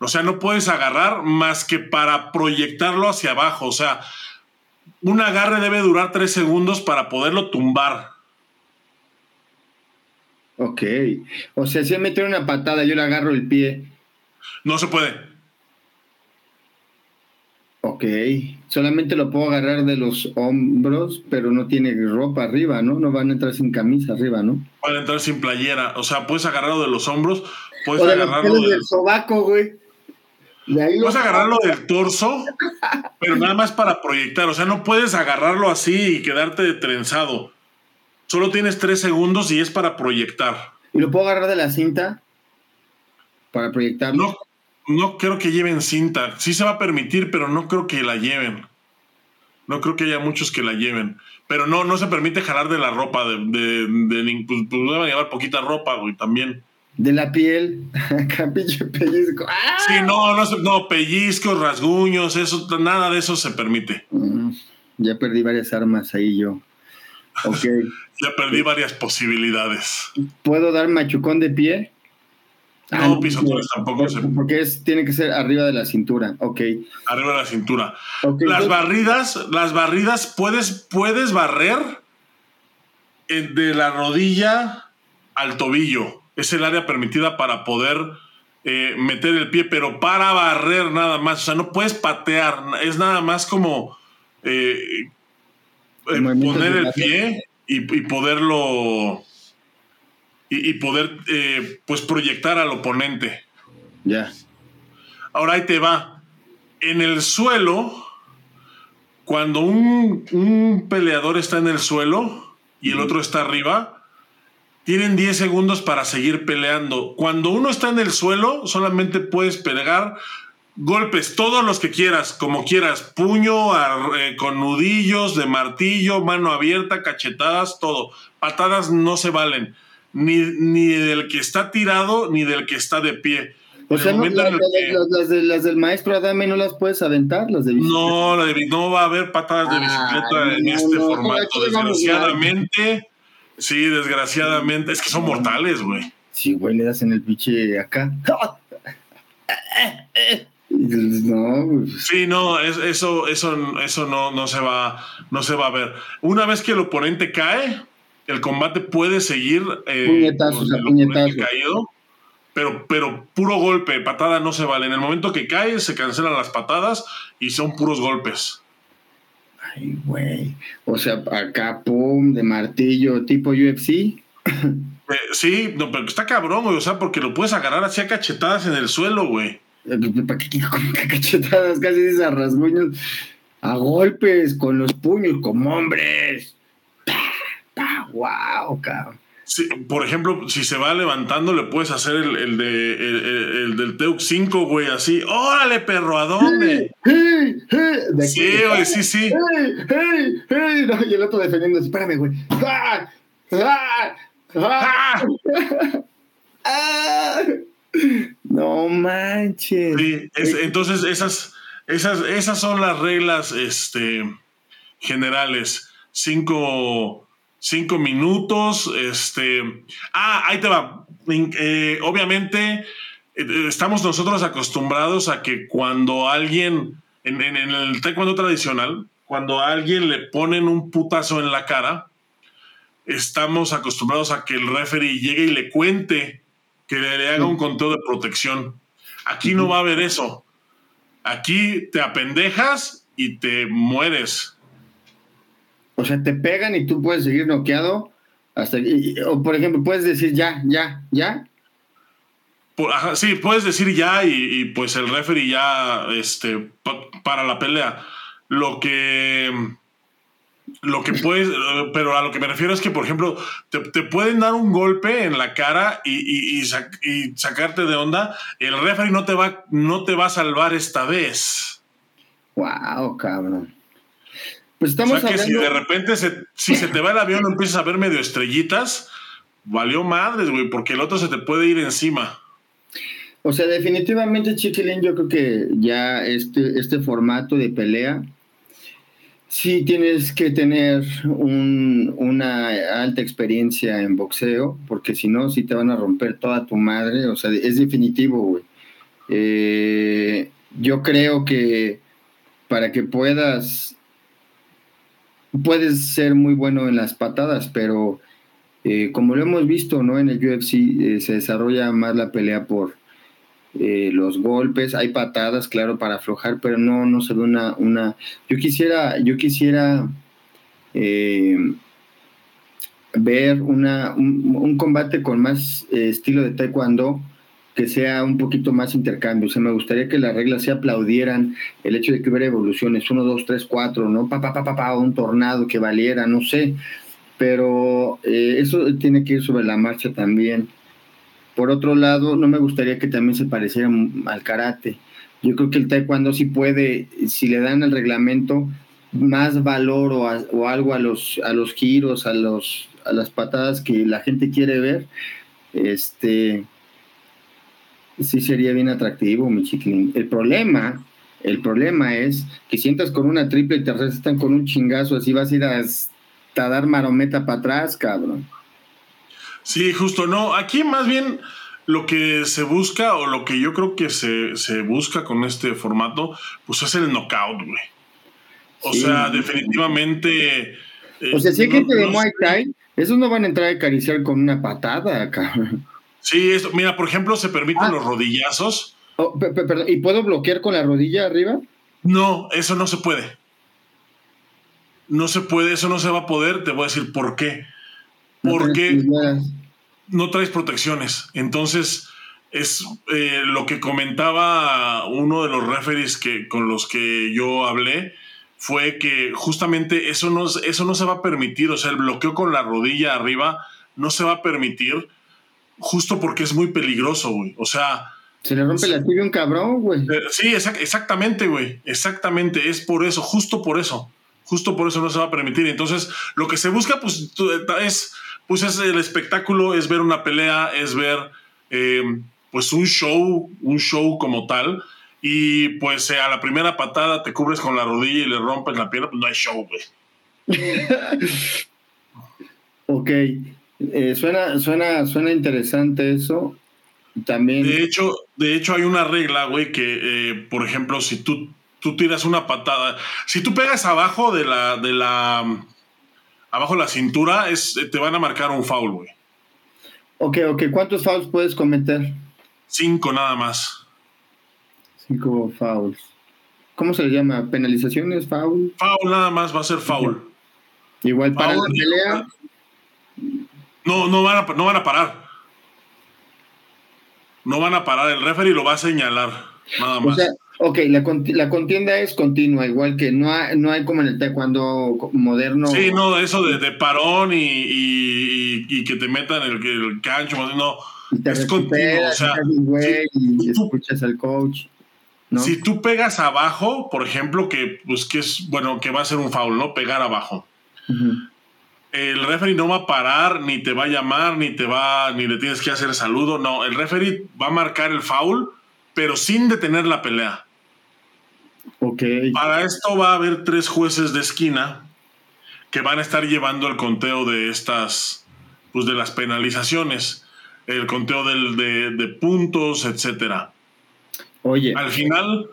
o sea, no puedes agarrar más que para proyectarlo hacia abajo, o sea, un agarre debe durar tres segundos para poderlo tumbar. Ok, o sea, si me meter una patada, yo le agarro el pie. No se puede. Ok, solamente lo puedo agarrar de los hombros, pero no tiene ropa arriba, ¿no? No van a entrar sin camisa arriba, ¿no? Pueden entrar sin playera, o sea, puedes agarrarlo de los hombros, puedes agarrarlo del sobaco, güey. Puedes agarrarlo del torso, pero nada más para proyectar, o sea, no puedes agarrarlo así y quedarte trenzado. Solo tienes tres segundos y es para proyectar. ¿Y lo puedo agarrar de la cinta? Para proyectarlo. No, no creo que lleven cinta. Sí se va a permitir, pero no creo que la lleven. No creo que haya muchos que la lleven. Pero no, no se permite jalar de la ropa. De, de, de pues, pues llevar poquita ropa, güey, también. De la piel, capillo, pellizco. ¡Ah! Sí, no, no, no, pellizcos, rasguños, eso, nada de eso se permite. Mm, ya perdí varias armas ahí yo. Ok. ya perdí varias posibilidades. ¿Puedo dar machucón de pie? Ah, no, pisotones tampoco se. Porque es, tiene que ser arriba de la cintura, ok. Arriba de la cintura. las barridas, las barridas, puedes, puedes barrer de la rodilla al tobillo. Es el área permitida para poder eh, meter el pie, pero para barrer nada más. O sea, no puedes patear. Es nada más como eh, eh, poner el pie y poderlo y, poder pues proyectar al oponente. Ya. Ahora ahí te va. En el suelo, cuando un, peleador está en el suelo y el otro está arriba, tienen 10 segundos para seguir peleando. Cuando uno está en el suelo, solamente puedes pegar golpes, todos los que quieras, como quieras, puño, eh, con nudillos, de martillo, mano abierta, cachetadas, todo. Patadas no se valen ni, ni del que está tirado ni del que está de pie. O sea, no, las, del maestro Adame no las puedes aventar, las de bicicleta. No, no va a haber patadas de bicicleta en este formato, desgraciadamente. Sí, desgraciadamente. Es que son mortales, güey. Sí, güey, le das en el pinche acá. No, pues. Sí, no, eso, eso, eso no, no, se va, no se va a ver. Una vez que el oponente cae, el combate puede seguir eh, puñetazos, puñetazo. caído, pero, pero puro golpe, patada no se vale. En el momento que cae, se cancelan las patadas y son puros golpes. Ay, güey. O sea, acá, pum, de martillo, tipo UFC. Eh, sí, no, pero está cabrón, güey. O sea, porque lo puedes agarrar así a cachetadas en el suelo, güey. Eh, ¿Para qué cachetadas? Casi dices a rasguños. A golpes, con los puños, como hombres wow, cabrón. Por ejemplo, si se va levantando, le puedes hacer el, de, el, del Teuk 5, güey, así. ¡Órale, perro! ¿A dónde? sí, güey, sí, sí. y el otro defendiendo, espérame, güey. ¡Ah! ¡Ah! ¡Ah! No manches. Sí, entonces esas, esas, esas son las reglas este, generales. Cinco cinco minutos. Este. Ah, ahí te va. Eh, obviamente, eh, estamos nosotros acostumbrados a que cuando alguien, en, el taekwondo tradicional, cuando a alguien le ponen un putazo en la cara, estamos acostumbrados a que el referee llegue y le cuente que le, haga un conteo de protección. Aquí no va a haber eso. Aquí te apendejas y te mueres. O sea, te pegan y tú puedes seguir noqueado hasta o por ejemplo, puedes decir ya, ya, ya. sí, puedes decir ya y, pues el referee ya este, para la pelea. Lo que lo que puedes, pero a lo que me refiero es que, por ejemplo, te, pueden dar un golpe en la cara y, y, sacarte de onda. El referee no te va, no te va a salvar esta vez. Wow, cabrón. Pues estamos o sea que si de repente se, si se te va el avión y empiezas a ver medio estrellitas, valió madres, güey, porque el otro se te puede ir encima. O sea, definitivamente, Chiquilín, yo creo que ya este, este formato de pelea sí tienes que tener una alta experiencia en boxeo, porque si no, sí te van a romper toda tu madre, o sea, es definitivo, güey. Eh, yo creo que para que puedas, puedes ser muy bueno en las patadas, pero eh, como lo hemos visto, ¿no? En el UFC eh, se desarrolla más la pelea por eh, los golpes, hay patadas, claro, para aflojar, pero no, no se ve una, una. Yo quisiera, yo quisiera ver una, un, combate con más estilo de taekwondo que sea un poquito más intercambio. O sea, me gustaría que las reglas se aplaudieran el hecho de que hubiera evoluciones, uno, dos, tres, cuatro, ¿no? Pa, pa, pa, pa, pa un tornado que valiera, no sé. Pero eh, eso tiene que ir sobre la marcha también. Por otro lado, no me gustaría que también se pareciera al karate. Yo creo que el taekwondo sí puede, si le dan al reglamento más valor o, o algo a los, a los giros, a, los, a las patadas que la gente quiere ver, este, sí sería bien atractivo, mi chiquilín. El problema, el problema es que sientas con una triple y te restan con un chingazo, así vas a ir a, dar marometa para atrás, cabrón. Sí, justo, no. Aquí más bien lo que se busca o lo que yo creo que se, busca con este formato, pues es el knockout, güey. O sea, definitivamente... o sea, si hay eh, gente de Muay Thai, esos no van a entrar a acariciar con una patada, cabrón. Sí, esto, mira, por ejemplo, se permiten ah. los rodillazos. Oh, ¿Y puedo bloquear con la rodilla arriba? No, eso no se puede. No se puede, eso no se va a poder. Te voy a decir por qué. Porque no traes protecciones. Entonces, es eh, lo que comentaba uno de los referees que, con los que yo hablé, fue que justamente eso no, eso no se va a permitir. O sea, el bloqueo con la rodilla arriba no se va a permitir justo porque es muy peligroso, güey. O sea. Se le rompe la tibia a un cabrón, güey. Eh, sí, exactamente, güey. Exactamente. Es por eso, justo por eso. Justo por eso no se va a permitir. Entonces, lo que se busca, pues, es, pues, es el espectáculo, es ver una pelea, es ver, em, pues, un show, un show como tal. Y pues a la primera patada te cubres con la rodilla y le rompes la pierna, pues no hay show, güey. ok. Eh, suena, suena, suena interesante eso. También. De hecho, de hecho, hay una regla, güey, que, eh, por ejemplo, si tú, tú tiras una patada, si tú pegas abajo de la, de la, abajo de la cintura, es, te van a marcar un foul, güey. Ok, ok. ¿Cuántos fouls puedes cometer? Cinco nada más. Cinco fouls. ¿Cómo se le llama? ¿Penalizaciones? ¿Foul? Foul nada más va a ser foul. Igual para la pelea. No, no van, a, no van a parar. No van a parar. El referee lo va a señalar. Nada más. O sea, ok, la, contienda es continua, igual que no hay, no hay como en el taekwondo moderno. Sí, no, eso de, parón y, que te metan el, el cancho, no. es continuo. O sea, y escuchas al coach. Si tú pegas abajo, por ejemplo, que pues que es bueno, que va a ser un foul, ¿no? Pegar abajo el referee no va a parar, ni te va a llamar, ni te va, ni le tienes que hacer saludo. No, el referee va a marcar el foul, pero sin detener la pelea. Ok. Para esto va a haber tres jueces de esquina que van a estar llevando el conteo de estas, pues de las penalizaciones, el conteo de, puntos, etcétera. Oye. Al final,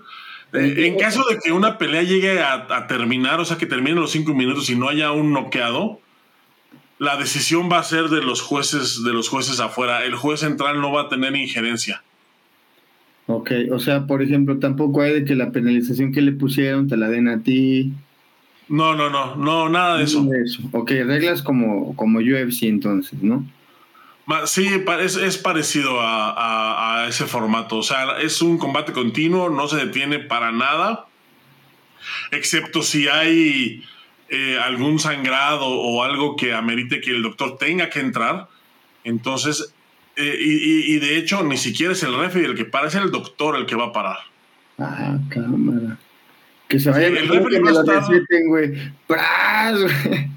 eh, en caso de que una pelea llegue a, a, terminar, o sea, que termine los cinco minutos y no haya un noqueado, la decisión va a ser de los jueces, de los jueces afuera. El juez central no va a tener injerencia. Ok, o sea, por ejemplo, tampoco hay de que la penalización que le pusieron te la den a ti. No, no, no, no, nada de eso. eso. Ok, reglas como, como UFC entonces, ¿no? Sí, es, es parecido a, a, ese formato. O sea, es un combate continuo, no se detiene para nada, excepto si hay eh, algún sangrado o algo que amerite que el doctor tenga que entrar. Entonces, eh, y, de hecho, ni siquiera es el referee el que para, es el doctor el que va a parar. Ah, cámara. Que se vaya el referee va a estar... güey.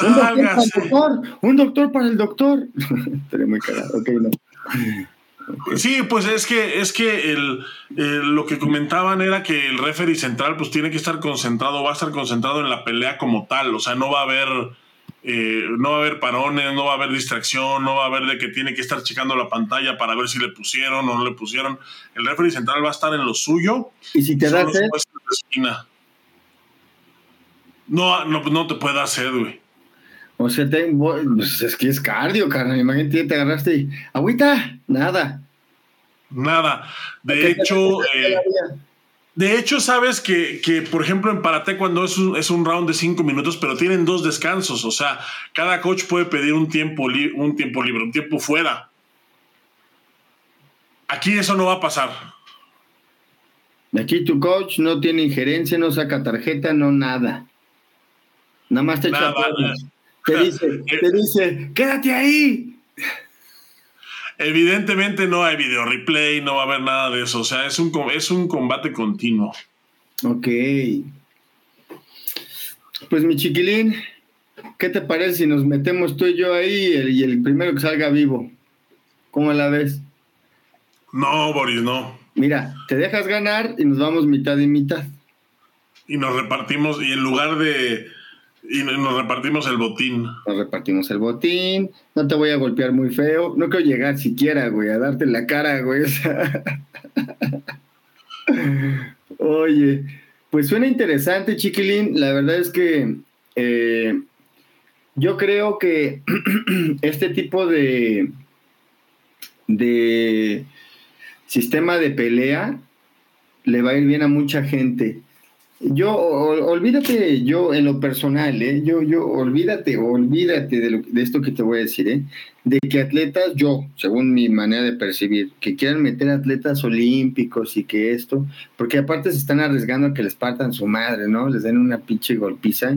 un, doctor para el doctor, un doctor para el doctor. Muy cagado, ok, no. Sí, pues es que, es que el, lo que comentaban era que el referee central pues tiene que estar concentrado, va a estar concentrado en la pelea como tal, o sea, no va a haber, eh, no va a haber parones, no va a haber distracción, no va a haber de que tiene que estar checando la pantalla para ver si le pusieron o no le pusieron. El referee central va a estar en lo suyo. Y si te da sed. No, no, no te puede hacer, güey. O sea, te, pues es que es cardio, carnal. Imagínate, te agarraste y, agüita, nada. Nada. De hecho, eh, de hecho, sabes que, que, por ejemplo, en Parate cuando es un, es un round de cinco minutos, pero tienen dos descansos. O sea, cada coach puede pedir un tiempo, un tiempo libre, un tiempo fuera. Aquí eso no va a pasar. Aquí tu coach no tiene injerencia, no saca tarjeta, no nada. Nada más te echa te dice, te dice, quédate ahí. Evidentemente no hay video replay, no va a haber nada de eso. O sea, es un, es un combate continuo. Ok. Pues mi chiquilín, ¿qué te parece si nos metemos tú y yo ahí y el, primero que salga vivo? ¿Cómo la ves? No, Boris, no. Mira, te dejas ganar y nos vamos mitad y mitad. Y nos repartimos, y en lugar de, y nos repartimos el botín. Nos repartimos el botín. No te voy a golpear muy feo. No quiero llegar siquiera, güey, a darte la cara, güey. Oye, pues suena interesante, chiquilín. La verdad es que eh, yo creo que este tipo de, de sistema de pelea le va a ir bien a mucha gente. Yo, olvídate, yo en lo personal, ¿eh? yo, yo, olvídate, olvídate de, de esto que te voy a decir, ¿eh? de que atletas, yo, según mi manera de percibir, que quieran meter atletas olímpicos y que esto, porque aparte se están arriesgando a que les partan su madre, ¿no? Les den una pinche golpiza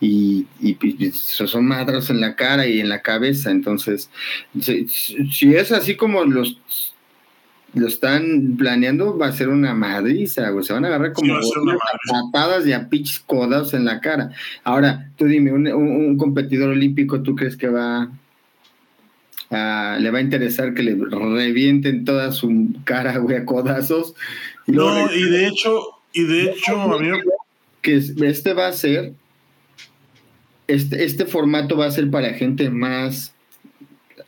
y, y, son madras en la cara y en la cabeza, entonces, si es así como los lo están planeando, va a ser una madriza, güey. Se van a agarrar como patadas y a pinches codas en la cara. Ahora, tú dime, un, competidor olímpico, ¿tú crees que va a, le va a interesar que le revienten toda su cara, güey, a codazos? no, y de hecho, y de hecho, amigo. Que este va a ser, este, este formato va a ser para gente más,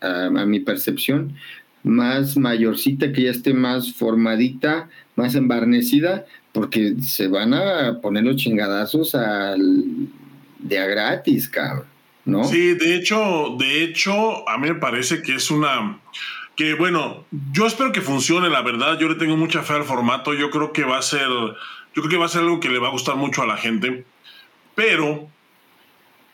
a mi percepción, más mayorcita, que ya esté más formadita, más embarnecida, porque se van a poner los chingadazos al, de a gratis, cabrón, ¿no? Sí, de hecho, de hecho, a mí me parece que es una que bueno, yo espero que funcione, la verdad, yo le tengo mucha fe al formato, yo creo que va a ser, yo creo que va a ser algo que le va a gustar mucho a la gente, pero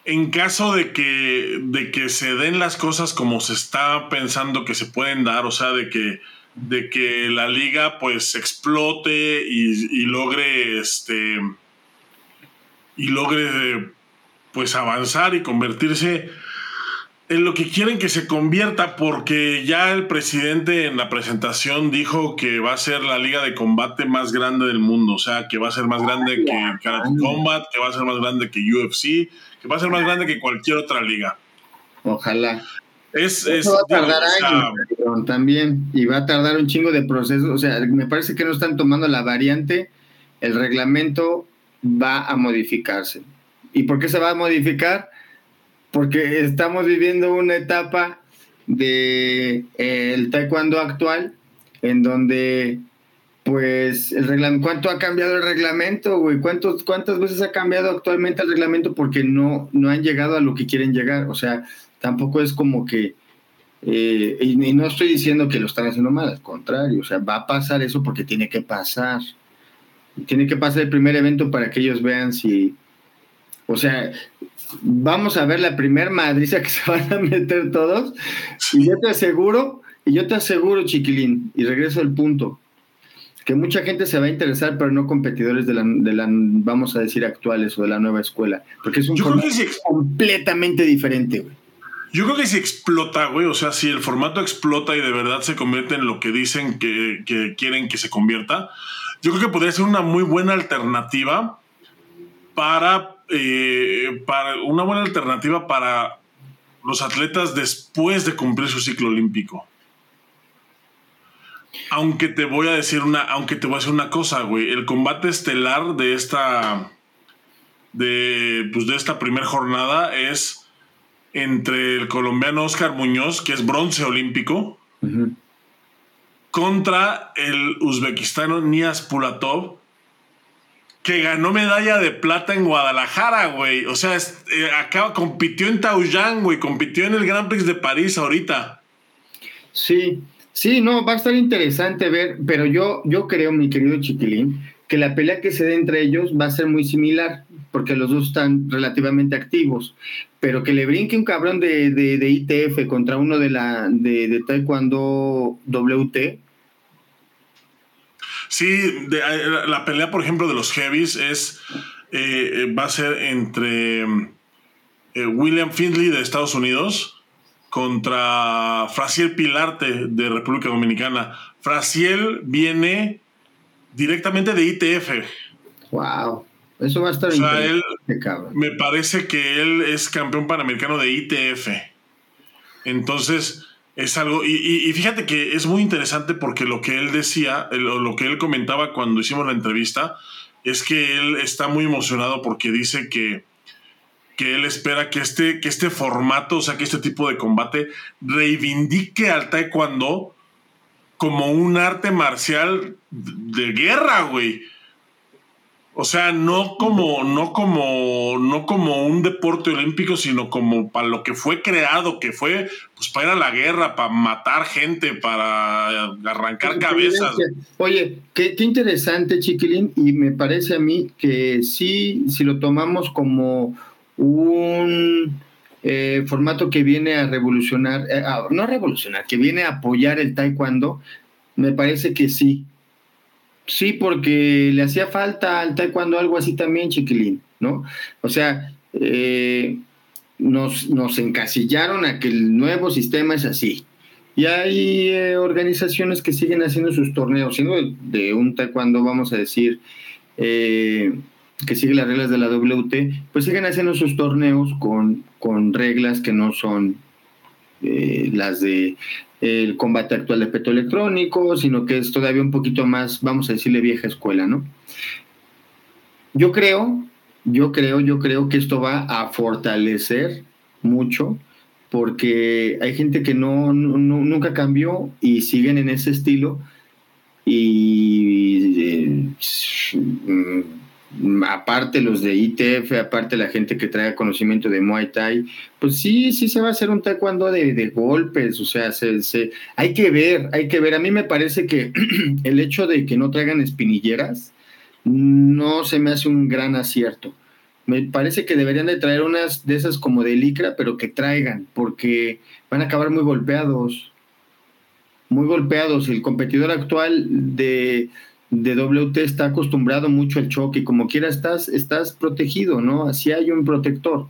en caso de que, de que se den las cosas como se está pensando que se pueden dar, o sea, de que, de que la liga pues explote y, logre este y logre pues avanzar y convertirse en lo que quieren que se convierta porque ya el presidente en la presentación dijo que va a ser la liga de combate más grande del mundo, o sea, que va a ser más grande que Karate Combat, que va a ser más grande que UFC, que va a ser más grande que cualquier otra liga. Ojalá. Es, Eso va a tardar años también y va a tardar un chingo de proceso. O sea, me parece que no están tomando la variante. El reglamento va a modificarse. ¿Y por qué se va a modificar? Porque estamos viviendo una etapa de eh, el taekwondo actual en donde pues el reglamento, ¿cuánto ha cambiado el reglamento, güey? ¿Cuántos, ¿Cuántas veces ha cambiado actualmente el reglamento porque no, no han llegado a lo que quieren llegar? O sea, tampoco es como que, eh, y, no estoy diciendo que lo están haciendo mal, al contrario, o sea, va a pasar eso porque tiene que pasar. Tiene que pasar el primer evento para que ellos vean si, o sea, vamos a ver la primer madriza que se van a meter todos, y yo te aseguro, y yo te aseguro, chiquilín, y regreso al punto, que mucha gente se va a interesar, pero no competidores de la, de la vamos a decir, actuales o de la nueva escuela, porque es un formato completamente diferente, güey. Yo creo que si explota, güey, o sea, si el formato explota y de verdad se convierte en lo que dicen que, que quieren que se convierta, yo creo que podría ser una muy buena alternativa para, eh, para una buena alternativa para los atletas después de cumplir su ciclo olímpico. Aunque te voy a decir una, aunque te voy a decir una cosa, güey. El combate estelar de esta. De, pues de esta primera jornada es entre el colombiano Oscar Muñoz, que es bronce olímpico, contra el uzbekistano Nias Pulatov, que ganó medalla de plata en Guadalajara, güey. O sea, eh, acaba, compitió en Taoyuan, güey, compitió en el Grand Prix de París ahorita. Sí, sí, no, va a estar interesante ver, pero yo, yo creo, mi querido Chiquilín, que la pelea que se dé entre ellos va a ser muy similar, porque los dos están relativamente activos, pero que le brinque un cabrón de, de, ITF contra uno de la de, de Taekwondo WT, Sí, de, eh, la pelea, por ejemplo, de los heavies es eh, va a ser entre eh, William Findley de Estados Unidos contra Fraciel Pilarte de República Dominicana. Fraciel viene directamente de ITF. Wow. Eso va a estar o sea, él, Me parece que él es campeón panamericano de ITF. Entonces, es algo, y, fíjate que es muy interesante porque lo que él decía, lo que él comentaba cuando hicimos la entrevista, es que él está muy emocionado porque dice que, que él espera que este, que este formato, o sea, que este tipo de combate reivindique al taekwondo como un arte marcial de guerra, güey. O sea, no como, no como, no como un deporte olímpico, sino como para lo que fue creado, que fue pues para ir a la guerra, para matar gente, para arrancar cabezas. Oye, qué, interesante, Chiquilín, y me parece a mí que sí, si lo tomamos como un eh, formato que viene a revolucionar, eh, no a revolucionar, que viene a apoyar el taekwondo, me parece que sí, Sí, porque le hacía falta al taekwondo algo así también, chiquilín, ¿no? O sea, eh, nos, nos, encasillaron a que el nuevo sistema es así. Y hay eh, organizaciones que siguen haciendo sus torneos, siendo de, un taekwondo, vamos a decir, eh, que sigue las reglas de la WT, pues siguen haciendo sus torneos con, con reglas que no son las de el combate actual de peto electrónico, sino que es todavía un poquito más, vamos a decirle, vieja escuela, ¿no? Yo creo, yo creo, yo creo que esto va a fortalecer mucho porque hay gente que no, nunca cambió y siguen en ese estilo y eh, aparte los de ITF, aparte la gente que trae conocimiento de Muay Thai, pues sí, sí se va a hacer un taekwondo de, de golpes, o sea, se, hay que ver, hay que ver. A mí me parece que el hecho de que no traigan espinilleras no se me hace un gran acierto. Me parece que deberían de traer unas de esas como de licra, pero que traigan, porque van a acabar muy golpeados. Muy golpeados. El competidor actual de de WT está acostumbrado mucho al choque y como quiera estás, estás protegido, ¿no? Así hay un protector.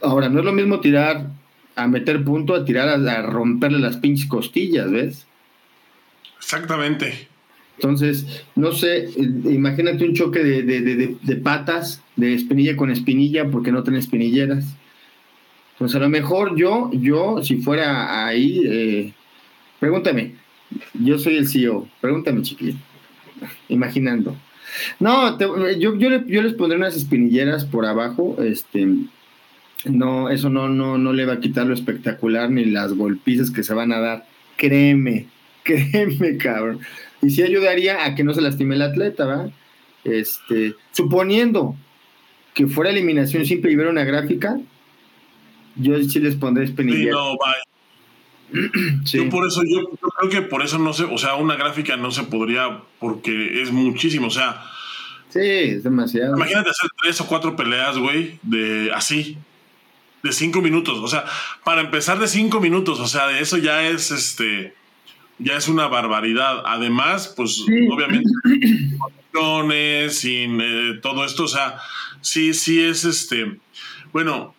Ahora, no es lo mismo tirar a meter punto a tirar a, romperle las pinches costillas, ¿ves? Exactamente. Entonces, no sé, imagínate un choque de, patas, de espinilla con espinilla, porque no tiene espinilleras. Pues a lo mejor yo, yo, si fuera ahí, eh, pregúntame, yo soy el CEO, pregúntame, chiquillo imaginando. No, yo, yo, les pondré unas espinilleras por abajo, este, no, eso no, no, no le va a quitar lo espectacular ni las golpizas que se van a dar. Créeme, créeme, cabrón. Y sí ayudaría a que no se lastime el atleta, ¿va? Este, suponiendo que fuera eliminación simple y ver una gráfica, yo sí les pondré espinilleras. no, Yo por eso, yo, creo que por eso no sé, o sea, una gráfica no se podría porque es muchísimo, o sea. Sí, es demasiado. Imagínate hacer tres o cuatro peleas, güey, de así, de cinco minutos, o sea, para empezar de cinco minutos, o sea, de eso ya es este, ya es una barbaridad. Además, pues, obviamente, sin eh, todo esto, o sea, sí, sí es este, bueno,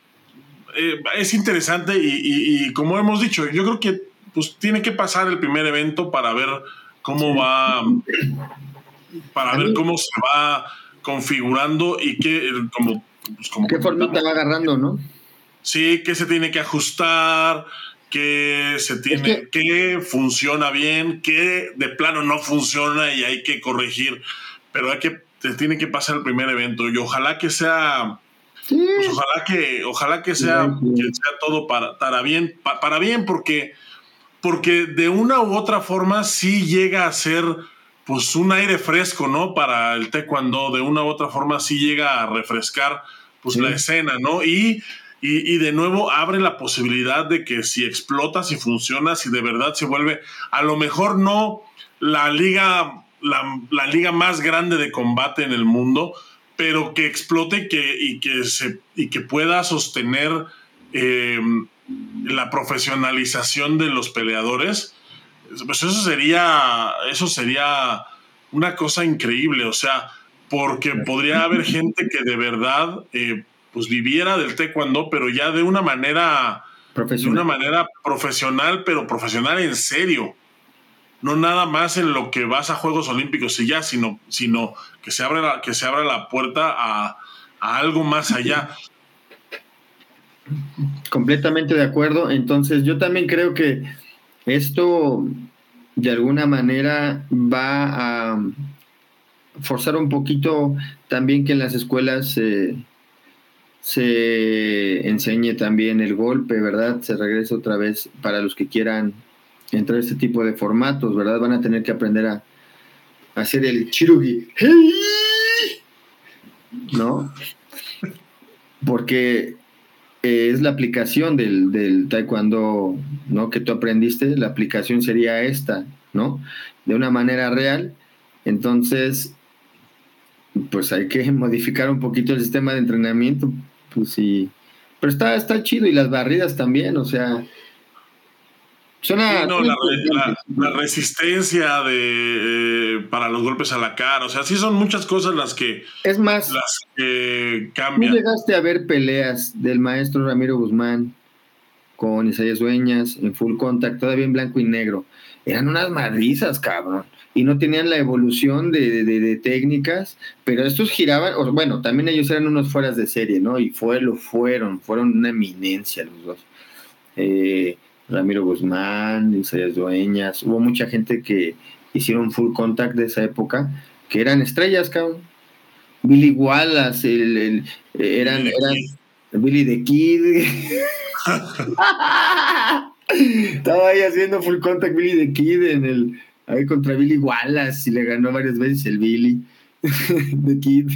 eh, es interesante y, como hemos dicho, yo creo que pues tiene que pasar el primer evento para ver cómo va, para ver cómo se va configurando y qué, como, pues, qué formita va agarrando, ¿no? Sí, qué se tiene que ajustar, qué se tiene, qué funciona bien, qué de plano no funciona y hay que corregir. Pero hay que, te tiene que pasar el primer evento y ojalá que sea, pues ojalá que, ojalá que sea, que sea todo para, para bien, para bien, porque, porque de una u otra forma sí llega a ser pues un aire fresco, ¿no? Para el taekwondo, de una u otra forma sí llega a refrescar pues la escena, ¿no? Y y, de nuevo abre la posibilidad de que si explota, si funciona, si de verdad se vuelve, a lo mejor no la liga, la, liga más grande de combate en el mundo, pero que explote y que, y que, se, y que pueda sostener eh, la profesionalización de los peleadores. Pues eso sería, eso sería una cosa increíble, o sea, porque podría haber gente que de verdad eh, pues viviera del taekwondo, pero ya de una manera profesional. de una manera profesional, pero profesional en serio. No nada más en lo que vas a Juegos Olímpicos y ya, sino, sino que se abra la, que se abra la puerta a, a algo más allá. Completamente de acuerdo. Entonces, yo también creo que esto de alguna manera va a forzar un poquito también que en las escuelas se enseñe también el golpe, ¿verdad? Se regresa otra vez para los que quieran entrar a este tipo de formatos, ¿verdad? Van a tener que aprender a, hacer el chirugi. ¿No? Porque es la aplicación del, del, taekwondo, ¿no? Que tú aprendiste, la aplicación sería esta, ¿no? De una manera real. Entonces, pues hay que modificar un poquito el sistema de entrenamiento pues sí. Pero está, está chido y las barridas también, o sea. Suena, no, la, resistencia de, eh, para los golpes a la cara, o sea, sí son muchas cosas las que, es más, las que cambian. ¿Tú llegaste a ver peleas del maestro Ramiro Guzmán con Isaías Dueñas en full contact, todavía en blanco y negro? Eran unas madrizas, cabrón y no tenían la evolución de, técnicas, pero estos giraban, o, bueno, también ellos eran unos fueras de serie, ¿no? Y fue, lo fueron, fueron una eminencia los dos. Eh, Ramiro Guzmán, Isaías Dueñas, hubo mucha gente que hicieron full contact de esa época, que eran estrellas, cabrón. Billy Wallace, el, eran, eran Billy the Kid. Estaba ahí haciendo full contact Billy the Kid en el ahí contra Billy Wallace y le ganó varias veces el Billy de Kid.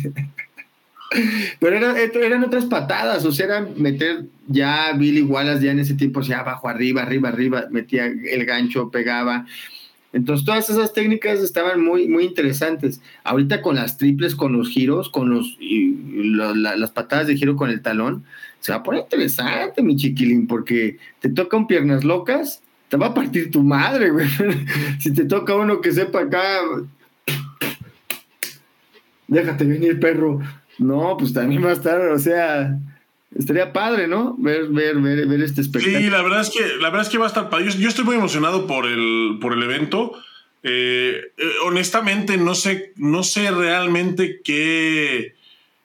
Pero eran otras patadas, o sea, era meter ya Billy Wallace ya en ese tiempo, ya abajo, arriba, arriba, arriba, metía el gancho, pegaba. Entonces todas esas técnicas estaban muy, muy interesantes. Ahorita con las triples, con los giros, con los, las patadas de giro con el talón, se va a poner interesante, mi chiquilín, porque te tocan piernas locas te va a partir tu madre, güey. si te toca uno que sepa acá, déjate venir, perro. No, pues también va a estar, o sea, estaría padre, ¿no? Ver, ver, ver, ver este espectáculo. Sí, la verdad es que, la verdad es que va a estar padre. Yo, estoy muy emocionado por el, por el evento. Eh, eh, honestamente, no sé, no sé realmente qué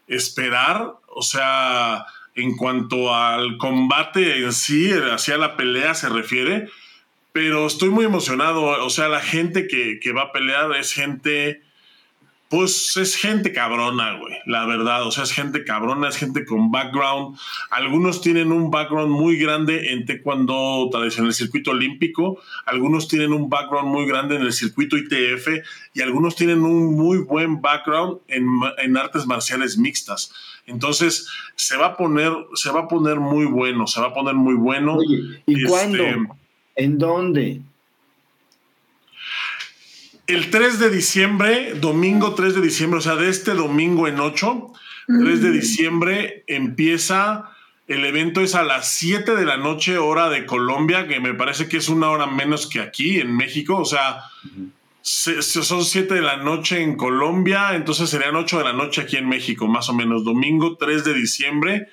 esperar. O sea, en cuanto al combate en sí, hacia la pelea se refiere pero estoy muy emocionado. O sea, la gente que, va a pelear es gente, pues es gente cabrona, güey, la verdad. O sea, es gente cabrona, es gente con background. Algunos tienen un background muy grande en taekwondo, en el circuito olímpico. Algunos tienen un background muy grande en el circuito ITF y algunos tienen un muy buen background en, artes marciales mixtas. Entonces, se va a poner, se va a poner muy bueno, se va a poner muy bueno. Oye, ¿y cuándo? Este, ¿En dónde? El 3 de diciembre, domingo 3 de diciembre, o sea, de este domingo en 8, 3 de mm. diciembre empieza, el evento es a las 7 de la noche hora de Colombia, que me parece que es una hora menos que aquí en México, o sea, son 7 de la noche en Colombia, entonces serían 8 de la noche aquí en México, más o menos, domingo 3 de diciembre.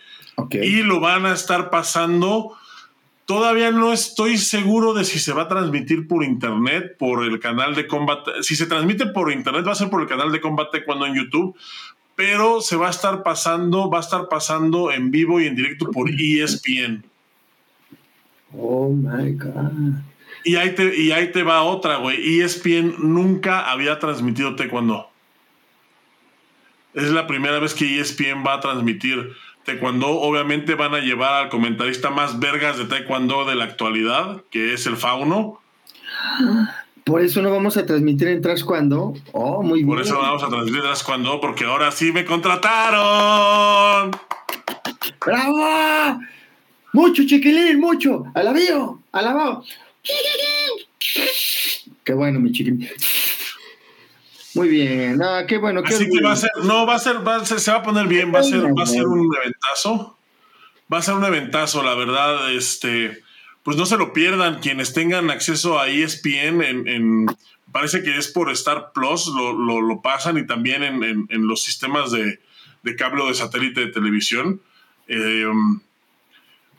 Y lo van a estar pasando Todavía no estoy seguro de si se va a transmitir por internet, por el canal de combate. Si se transmite por internet, va a ser por el canal de combate cuando en YouTube, pero se va a estar pasando, va a estar pasando en vivo y en directo por ESPN. Oh my God. Y ahí te, y ahí te va otra, güey. ESPN nunca había transmitido taekwondo. Es la primera vez que ESPN va a transmitir taekwondo. Obviamente van a llevar al comentarista más vergas de taekwondo de la actualidad, que es el Fauno. Por eso no vamos a transmitir en Tras Cuando. Oh, muy Por bien. eso vamos a transmitir Tras Cuando, porque ahora sí me contrataron. ¡Bravo! Mucho, chiquilín, mucho. Alabío, alabado. Qué bueno, mi chiquilín. Muy bien. Ah, qué bueno. Qué Así que va a ser, no, va a ser, va a ser- se va a poner bien, va a ser, va a ser un eventazo. Va a ser un eventazo, la verdad, este, pues no se lo pierdan quienes tengan acceso a E ESPN en, en- parece que es por Star Plus, lo, lo- lo pasan y también en, en- en los sistemas de, de cable o de satélite de televisión. Eh,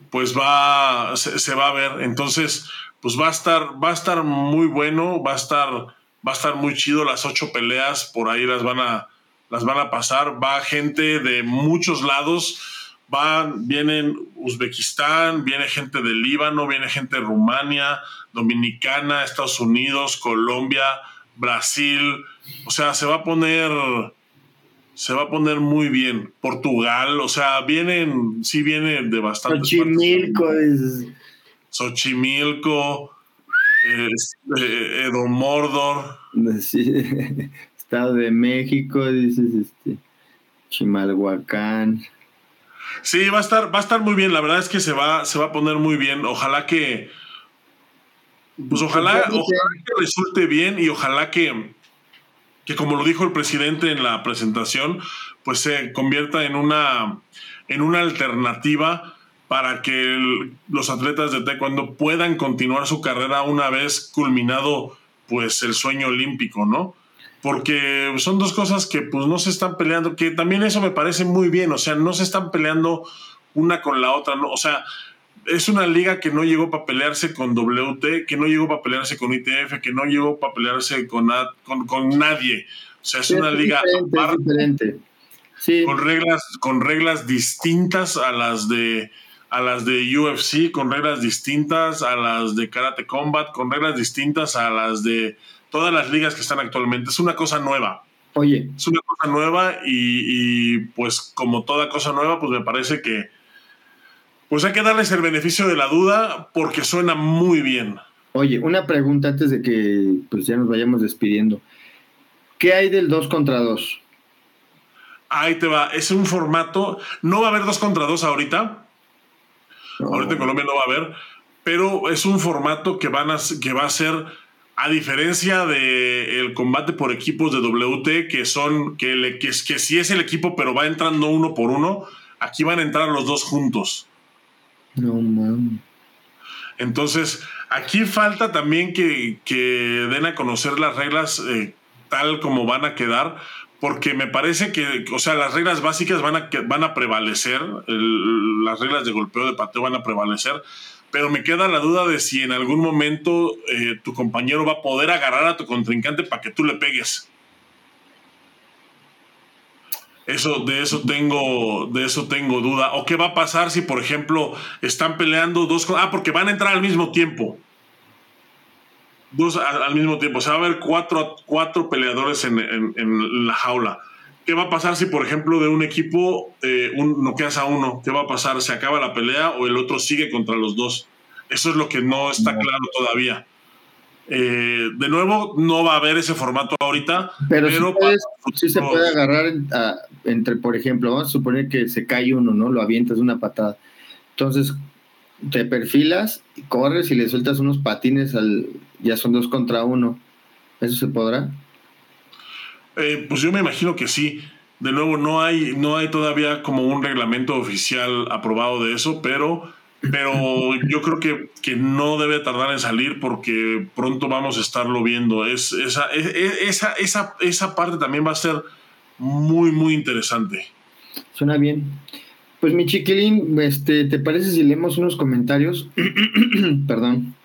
pues va, se, se va a ver. Entonces, pues va a estar, va a estar muy bueno, va a estar, va a estar muy chido. Las ocho peleas por ahí las van a, las van a pasar. Va gente de muchos lados. Van, vienen Uzbekistán, viene gente de Líbano, viene gente de Rumania, Dominicana, Estados Unidos, Colombia, Brasil. O sea, se va a poner, se va a poner muy bien. Portugal, o sea, vienen, sí vienen de bastantes partes. Xochimilco es- Xochimilco, eh, Edo Mordor. sí, Estado de México, dices, este, Chimalhuacán. Sí, va a estar, va a estar muy bien. La verdad es que se va, se va a poner muy bien. Ojalá que. Pues ojalá, ojalá que resulte bien y ojalá que, que, como lo dijo el presidente en la presentación, pues se convierta en una, en una alternativa para que el- los atletas de taekwondo puedan continuar su carrera una vez culminado pues el sueño olímpico, ¿no? Porque son dos cosas que pues no se están peleando, que también eso me parece muy bien, o sea, no se están peleando una con la otra, ¿no? O sea, es una liga que no llegó para pelearse con WT, que no llegó para pelearse con ITF, que no llegó para pelearse con, con, con nadie. O sea, es una liga aparte diferente. Sí, con reglas con reglas distintas a las de a las de UFC con reglas distintas a las de Karate Combat con reglas distintas a las de todas las ligas que están actualmente. Es una cosa nueva. Oye, es una cosa nueva y, y, pues como toda cosa nueva pues me parece que pues hay que darles el beneficio de la duda porque suena muy bien. Oye, una pregunta antes de que pues ya nos vayamos despidiendo. ¿Qué hay del 2 contra 2? ahí te va. Es un formato. No va a haber dos contra dos ahorita Ahorita en Colombia no va a haber, pero es un formato que, van a, que va a ser, a diferencia del el combate por equipos de WT, que son, que, le, que, que sí es el equipo, pero va entrando uno por uno, aquí van a entrar los dos juntos. No mames. Entonces, aquí falta también que, que den a conocer las reglas eh, tal como van a quedar, porque me parece que, o sea, las reglas básicas van a, van a prevalecer, las reglas de golpeo de pateo van a prevalecer, pero me queda la duda de si en algún momento eh, tu compañero va a poder agarrar a tu contrincante para que tú le pegues. Eso, de eso tengo, de eso tengo duda. ¿O qué va a pasar si, por ejemplo, están peleando dos, ah, porque van a entrar al mismo tiempo. Dos al, al mismo tiempo. O sea, va a haber cuatro, cuatro peleadores en, en- en la jaula. ¿Qué va a pasar si, por ejemplo, de un equipo eh, un, noqueas a uno? ¿Qué va a pasar? ¿Se acaba la pelea o el otro sigue contra los dos? Eso es lo que no está No. claro todavía. Eh, de nuevo, no va a haber ese formato ahorita. Pero, Pero sí, puedes- para- sí se puede agarrar a- entre, por ejemplo, vamos a suponer que se cae uno, ¿no? Lo avientas una patada. Entonces, te perfilas, corres y le sueltas unos patines al. Ya son dos contra uno. ¿Eso se podrá? Eh, pues yo me imagino que sí. De nuevo, no hay, no hay todavía como un reglamento oficial aprobado de eso, pero, pero yo creo que, que no debe tardar en salir porque pronto vamos a estarlo viendo. Es, esa, es- es- esa, esa, esa parte también va a ser muy, muy interesante. Suena bien. Pues mi chiquilín, este, ¿te parece si leemos unos comentarios? Perdón.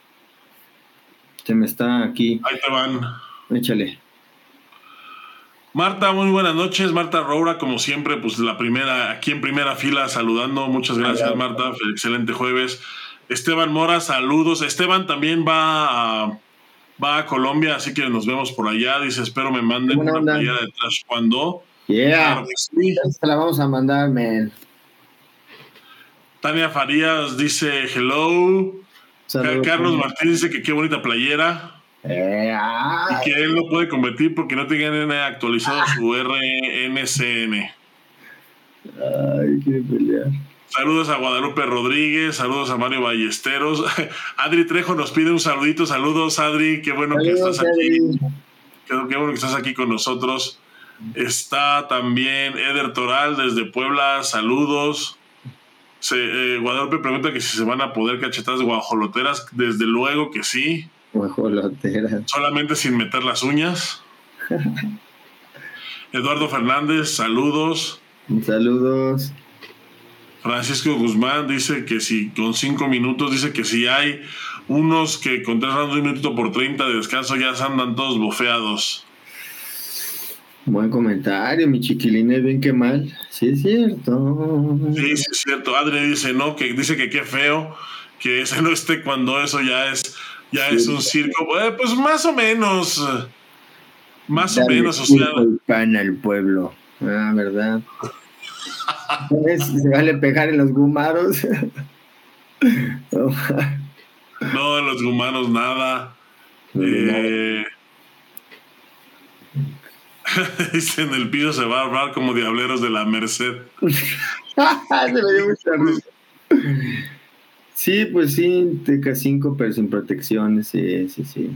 Se me está aquí. Ahí te van. Échale. Marta, muy buenas noches. Marta Roura, como siempre, pues la primera, aquí en primera fila saludando. Muchas gracias. Marta. Excelente jueves. Esteban Mora, saludos. Esteban también va a, va a Colombia, así que nos vemos por allá. Dice, espero me manden una playera de Trash cuando. Yeah. Se la vamos a mandar, man. Tania Farías dice hello. Carlos Martínez dice que qué bonita playera. Eh, y que él no puede competir porque no tiene actualizado su RNCN. Ay, qué pelear. Saludos a Guadalupe Rodríguez, saludos a Mario Ballesteros. Adri Trejo nos pide un saludito. Saludos, Adri. Qué bueno que estás aquí. Qué, bueno que estás aquí con nosotros. Está también Eder Toral desde Puebla. Saludos. Se, eh, Guadalupe pregunta que si se van a poder cachetas guajoloteras. Desde luego que sí. Guajoloteras. Solamente sin meter las uñas. Eduardo Fernández, saludos. Saludos. Francisco Guzmán dice que si con cinco minutos, dice que si hay unos que con tres rounds de un minuto por 30 de descanso ya se andan todos bofeados. Buen comentario, mi chiquilín, bien que mal. Sí, es cierto. Sí, sí, es cierto. Adri dice, no, que dice que qué feo que ese no esté cuando eso ya es, ya es un circo. Eh, pues más o menos. Más o menos, o sea. pan al pueblo. Ah, ¿verdad? Se vale pegar en los gumaros. no, en los gumaros nada. Eh, Dicen el piso se va a armar como diableros de la Merced. se me dio mucha risa. Sí, pues sí, TK5, pero sin protecciones, sí, sí, sí.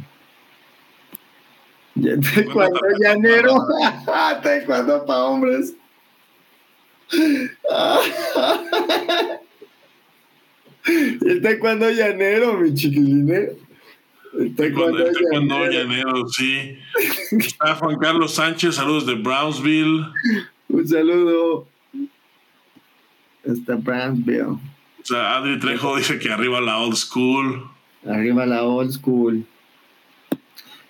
Ya cuando llanero, cuando para hombres. El taekwondo llanero, mi chiquiline. El taekwondo, llanero. sí. Está Juan Carlos Sánchez, saludos de Brownsville. Un saludo. Hasta Brownsville. O sea, Adri Trejo dice que arriba la old school. Arriba la old school.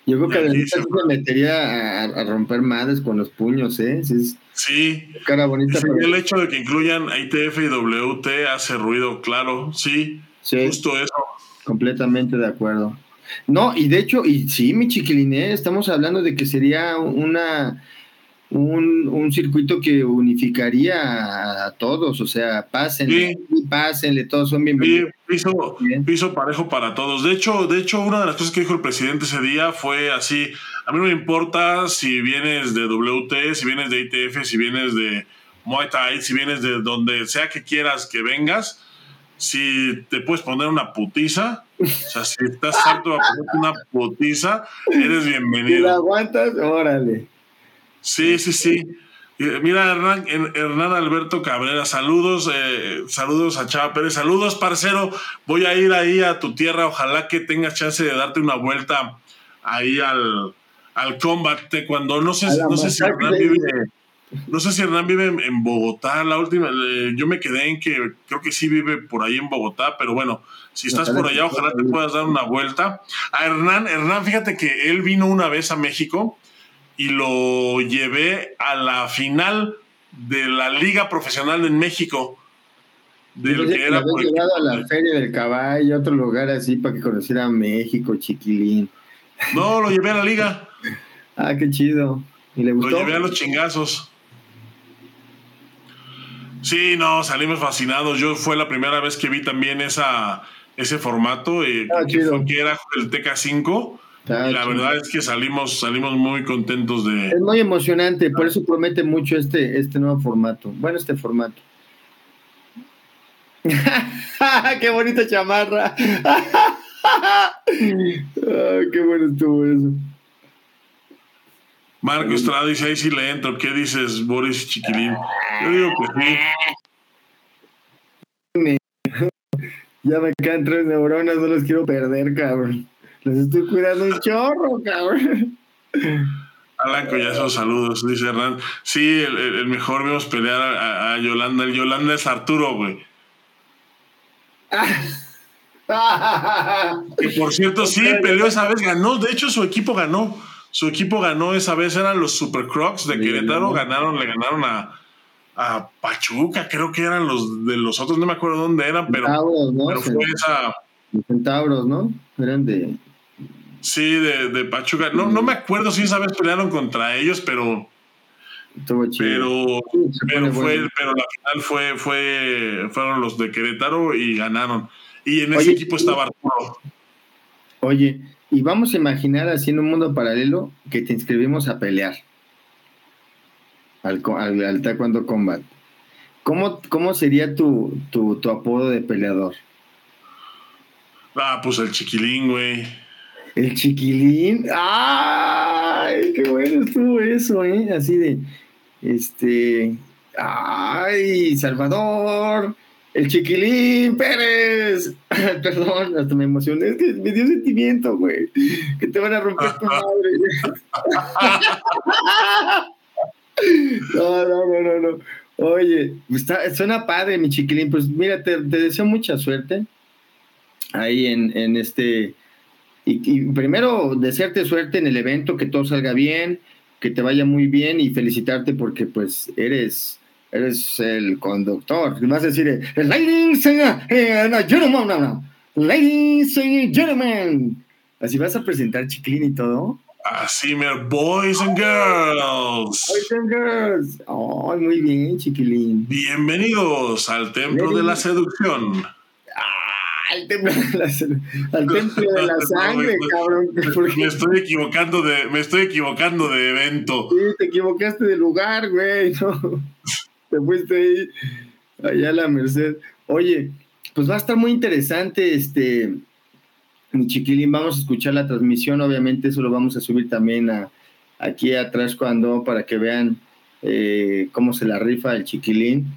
Yo creo que se metería a, romper madres con los puños, ¿eh? Sí. Cara bonita. El hecho de que incluyan ITF y WT hace ruido, claro, sí. Justo eso. Completamente de acuerdo. No, y de hecho, y sí, mi chiquiliné, estamos hablando de que sería una un, circuito que unificaría a todos, o sea, pásenle, pásenle, todos son bienvenidos. piso, piso, parejo para todos. De hecho, de hecho, una de las cosas que dijo el presidente ese día fue así, a mí no me importa si vienes de WT, si vienes de ITF, si vienes de Muay Thai, si vienes de donde sea que quieras que vengas, si te puedes poner una putiza, o sea, si estás harto a poner una putiza, eres bienvenido. Si la aguantas, órale. Sí, sí, sí. Mira, Hernán, Hernán Alberto Cabrera, saludos, eh, saludos a Chava Pérez, saludos, parcero. Voy a ir ahí a tu tierra, ojalá que tengas chance de darte una vuelta ahí al, al combate cuando no sé, no sé si Hernán vive, no sé si Hernán vive en, Bogotá, la última, eh, yo me quedé en que creo que sí vive por ahí en Bogotá, pero bueno, si estás por allá, ojalá te puedas dar una vuelta. A Hernán, Hernán, fíjate que él vino una vez a México y lo llevé a la final de la Liga Profesional en México. De lo que era llegado a la Feria del Caballo, otro lugar así para que conociera México, chiquilín. No, lo llevé a la liga. ah, qué chido. ¿Y le gustó? Lo llevé a los chingazos. Sí, no, salimos fascinados. Yo fue la primera vez que vi también esa, ese formato, eh, ah, que, que, era el TK5 la verdad es que salimos, salimos muy contentos de. Es muy emocionante, por eso promete mucho este, este nuevo formato. Bueno, este formato. ¡Qué bonita chamarra! ¡Qué bueno estuvo eso! Marco Estrada dice: Ahí sí le entro. ¿Qué dices, Boris Chiquilín? Yo digo que sí. Ya me quedan tres neuronas, no los quiero perder, cabrón. Les estoy cuidando un chorro, cabrón. Alan Collazo, saludos, dice Hernán. Sí, el, mejor vemos pelear a, Yolanda. El Yolanda es Arturo, güey. y por cierto, sí, peleó esa vez, ganó. De hecho, su equipo ganó. Su equipo ganó esa vez, eran los Super Crocs de Querétaro. Ganaron, le ganaron a, a Pachuca, creo que eran los de los otros, no me acuerdo dónde eran, pero, pero fue esa. Centauros, ¿no? Eran de. Sí, de, de Pachuca. No, no me acuerdo si esa vez pelearon contra ellos, pero. Pero, pero, fue, pero la final fue, fue, fueron los de Querétaro y ganaron. Y en ese equipo estaba Arturo. Oye, y vamos a imaginar así en un mundo paralelo que te inscribimos a pelear al, al, Taekwondo Combat. ¿Cómo, cómo sería tu, tu, tu apodo de peleador? Ah, pues el chiquilín, güey. El chiquilín. ¡Ay! Qué bueno estuvo eso, ¿eh? Así de. Este. ¡Ay! Salvador. El chiquilín Pérez. Perdón, hasta me emocioné. Es que me dio sentimiento, güey. Que te van a romper tu madre. no, no, no, no, no. Oye, está, suena padre, mi chiquilín. Pues mira, te, deseo mucha suerte ahí en, en este. Y, y, primero, desearte suerte en el evento, que todo salga bien, que te vaya muy bien y felicitarte porque, pues, eres eres el conductor. Vas a decir, ladies and gentlemen, ladies and gentlemen. Así vas a presentar Chiquilín y todo. Así, boys and girls. Boys and girls. Ay, muy bien, Chiquilín. Bienvenidos al Templo de la Seducción. Ah, al templo de la, al templo de la sangre, cabrón. Me estoy equivocando de, me estoy equivocando de evento. Sí, te equivocaste de lugar, güey. No te fuiste ahí, allá a la Merced. Oye, pues va a estar muy interesante, este, mi chiquilín, vamos a escuchar la transmisión, obviamente eso lo vamos a subir también a, aquí atrás cuando, para que vean eh, cómo se la rifa el chiquilín.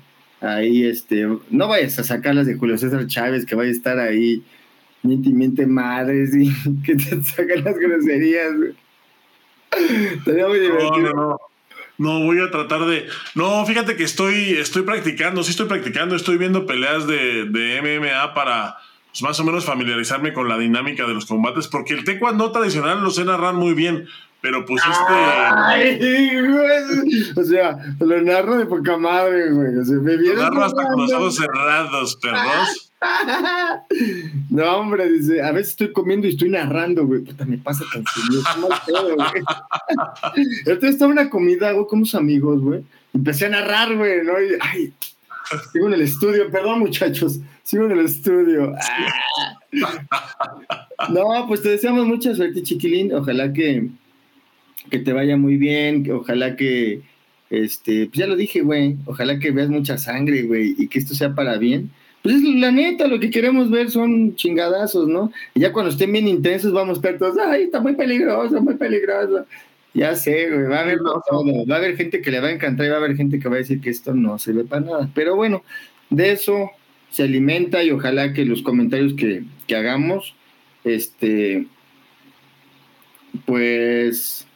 Ahí, este, no vayas a sacarlas de Julio César Chávez, que vaya a estar ahí, miente, madres, y que te sacan las groserías. Estaría muy divertido. No, voy a tratar de. No, fíjate que estoy, estoy practicando, sí estoy practicando, estoy viendo peleas de, de MMA para pues, más o menos familiarizarme con la dinámica de los combates, porque el taekwondo tradicional lo sé narrar muy bien, pero este. Ay, O sea, lo narro de poca madre, güey. O sea, me lo narro hasta con los ojos cerrados, perros. No, hombre, dice, a veces estoy comiendo y estoy narrando, güey. Puta, me pasa tan serio. güey. Entonces estaba una comida, güey, con unos amigos, güey. Empecé a narrar, güey, ¿no? Y, ay, sigo en el estudio, perdón, muchachos. Sigo en el estudio. No, pues te deseamos mucha suerte, chiquilín. Ojalá que, que te vaya muy bien. Ojalá que, este, pues ya lo dije, güey. Ojalá que veas mucha sangre, güey, y que esto sea para bien pues la neta, lo que queremos ver son chingadazos, ¿no? Y ya cuando estén bien intensos vamos a estar todos, ay, está muy peligroso, muy peligroso. Ya sé, güey, va a haber todo. Va a haber gente que le va a encantar y va a haber gente que va a decir que esto no sirve para nada. Pero bueno, de eso se alimenta y ojalá que los comentarios que, que hagamos, este, pues,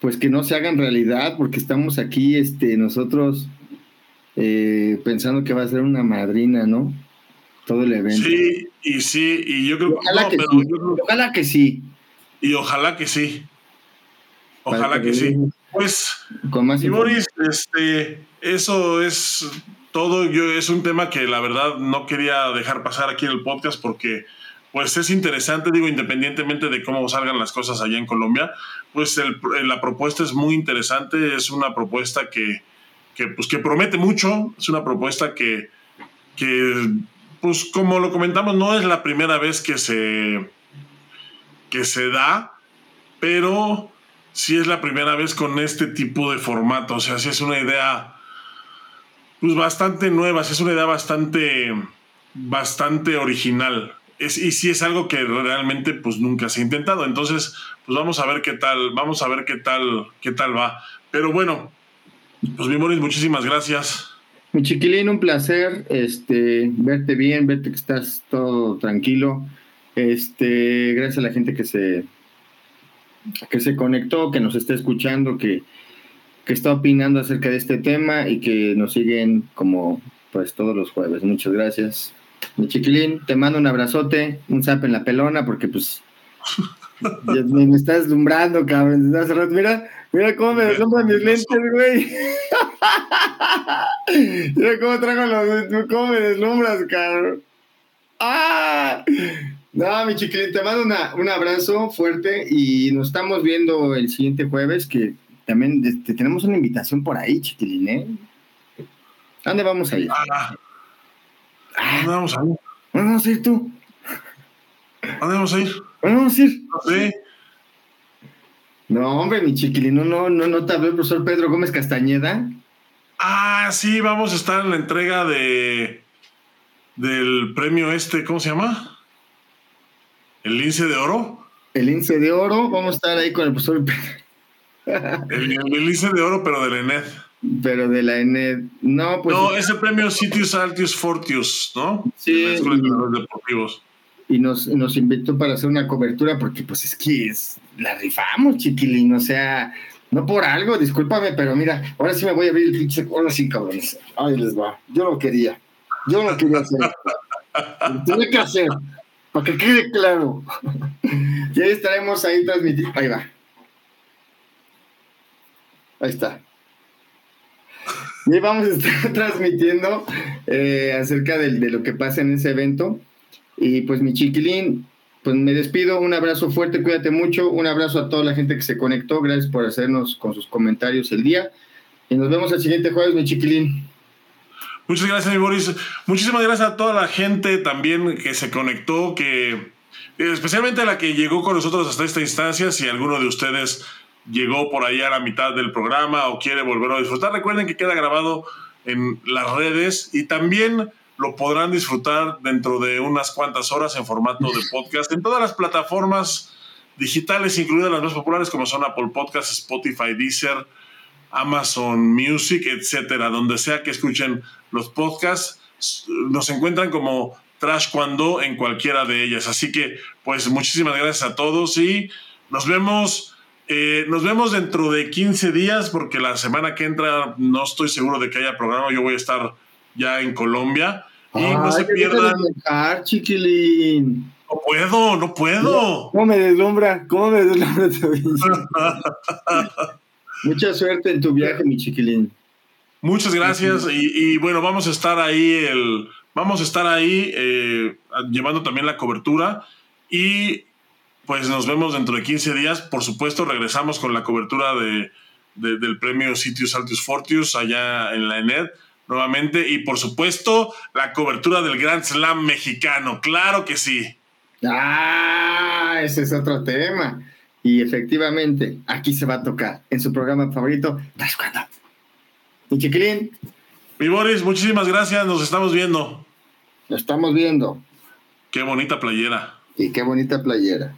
pues que no se hagan realidad, porque estamos aquí, este, nosotros eh, pensando que va a ser una madrina, ¿no? Todo el evento. Sí, y sí, y yo creo, ojalá que, sí. ojalá que sí. Y ojalá que sí. Ojalá que, sí. Pues, Con más y Boris, este, eso es todo. Yo, es un tema que la verdad no quería dejar pasar aquí en el podcast porque pues es interesante, digo, independientemente de cómo salgan las cosas allá en Colombia, pues la propuesta es muy interesante, es una propuesta que, que, pues, que promete mucho. Es una propuesta que, que, pues como lo comentamos, no es la primera vez que se, que se da, pero sí es la primera vez con este tipo de formato. O sea, sí es una idea pues, bastante nueva, sí es una idea bastante, bastante original. Es, y sí es algo que realmente pues nunca se ha intentado. Entonces, pues vamos a ver qué tal, vamos a ver qué tal, qué tal va. Pero bueno, pues mi Moris, muchísimas gracias. Mi chiquilín, un placer este, verte bien, verte que estás todo tranquilo. Este, gracias a la gente que se, que se conectó, que nos está escuchando, que, que está opinando acerca de este tema y que nos siguen como pues todos los jueves. Muchas gracias. Mi chiquilín, te mando un abrazote, un zap en la pelona, porque pues me, está deslumbrando, cabrón. Mira, mira cómo me deslumbran mis lentes, güey. mira cómo traigo los. cómo me deslumbras, cabrón. ¡Ah! No, mi chiquilín, te mando un abrazo fuerte y nos estamos viendo el siguiente jueves, que también este, tenemos una invitación por ahí, chiquilín, ¿eh? ¿A dónde vamos a ir? Ah, ¿A dónde vamos a ir? ¿Dónde vamos a ir tú? ¿A dónde vamos a ir? ¿Dónde vamos a ir? No sé. No, hombre, mi chiquilín, no, no, no, no te habló el profesor Pedro Gómez Castañeda. Ah, sí, vamos a estar en la entrega de del premio este, ¿cómo se llama? ¿El lince de oro? El lince de oro, vamos a estar ahí con el profesor Pedro. el, el lince de oro, pero de la ENED. Pero de la ENED, no, pues. No, ese premio Sitius Altius Fortius, ¿no? Sí. De los deportivos y nos, nos invitó para hacer una cobertura porque pues es que es, la rifamos, chiquilín, o sea, no por algo, discúlpame, pero mira, ahora sí me voy a abrir el pinche, ahora sí, cabrones, ahí les va, yo lo quería, yo lo quería hacer, lo tenía que hacer, para que quede claro, y ahí estaremos ahí transmitiendo, ahí va, ahí está. Y vamos a estar transmitiendo eh, acerca de, de lo que pasa en ese evento. Y pues mi chiquilín, pues me despido, un abrazo fuerte, cuídate mucho, un abrazo a toda la gente que se conectó, gracias por hacernos con sus comentarios el día. Y nos vemos el siguiente jueves, mi chiquilín. Muchas gracias, mi Boris. Muchísimas gracias a toda la gente también que se conectó, que especialmente a la que llegó con nosotros hasta esta instancia. Si alguno de ustedes llegó por ahí a la mitad del programa o quiere volver a disfrutar, recuerden que queda grabado en las redes y también lo podrán disfrutar dentro de unas cuantas horas en formato de podcast en todas las plataformas digitales, incluidas las más populares como son Apple Podcasts, Spotify, Deezer, Amazon Music, etcétera. Donde sea que escuchen los podcasts, nos encuentran como Trash Cuando en cualquiera de ellas. Así que, pues, muchísimas gracias a todos y nos vemos. Eh, nos vemos dentro de 15 días porque la semana que entra no estoy seguro de que haya programa. Yo voy a estar ya en Colombia. Y no se pierdan. chiquilín. No puedo, no puedo. ¿Cómo me deslumbra? ¿Cómo me deslumbra Mucha suerte en tu viaje, mi chiquilín. Muchas gracias. Y, bueno, vamos a estar ahí el. Vamos a estar ahí eh, llevando también la cobertura. Y pues nos vemos dentro de 15 días. Por supuesto, regresamos con la cobertura de, del premio Sitius Altius Fortius allá en la ENED nuevamente y por supuesto la cobertura del Grand Slam mexicano, claro que sí. Ah, ese es otro tema. Y efectivamente, aquí se va a tocar en su programa favorito, cuando? Mi chiquilín. Mi Boris, muchísimas gracias, nos estamos viendo. Nos estamos viendo. Qué bonita playera. Y qué bonita playera.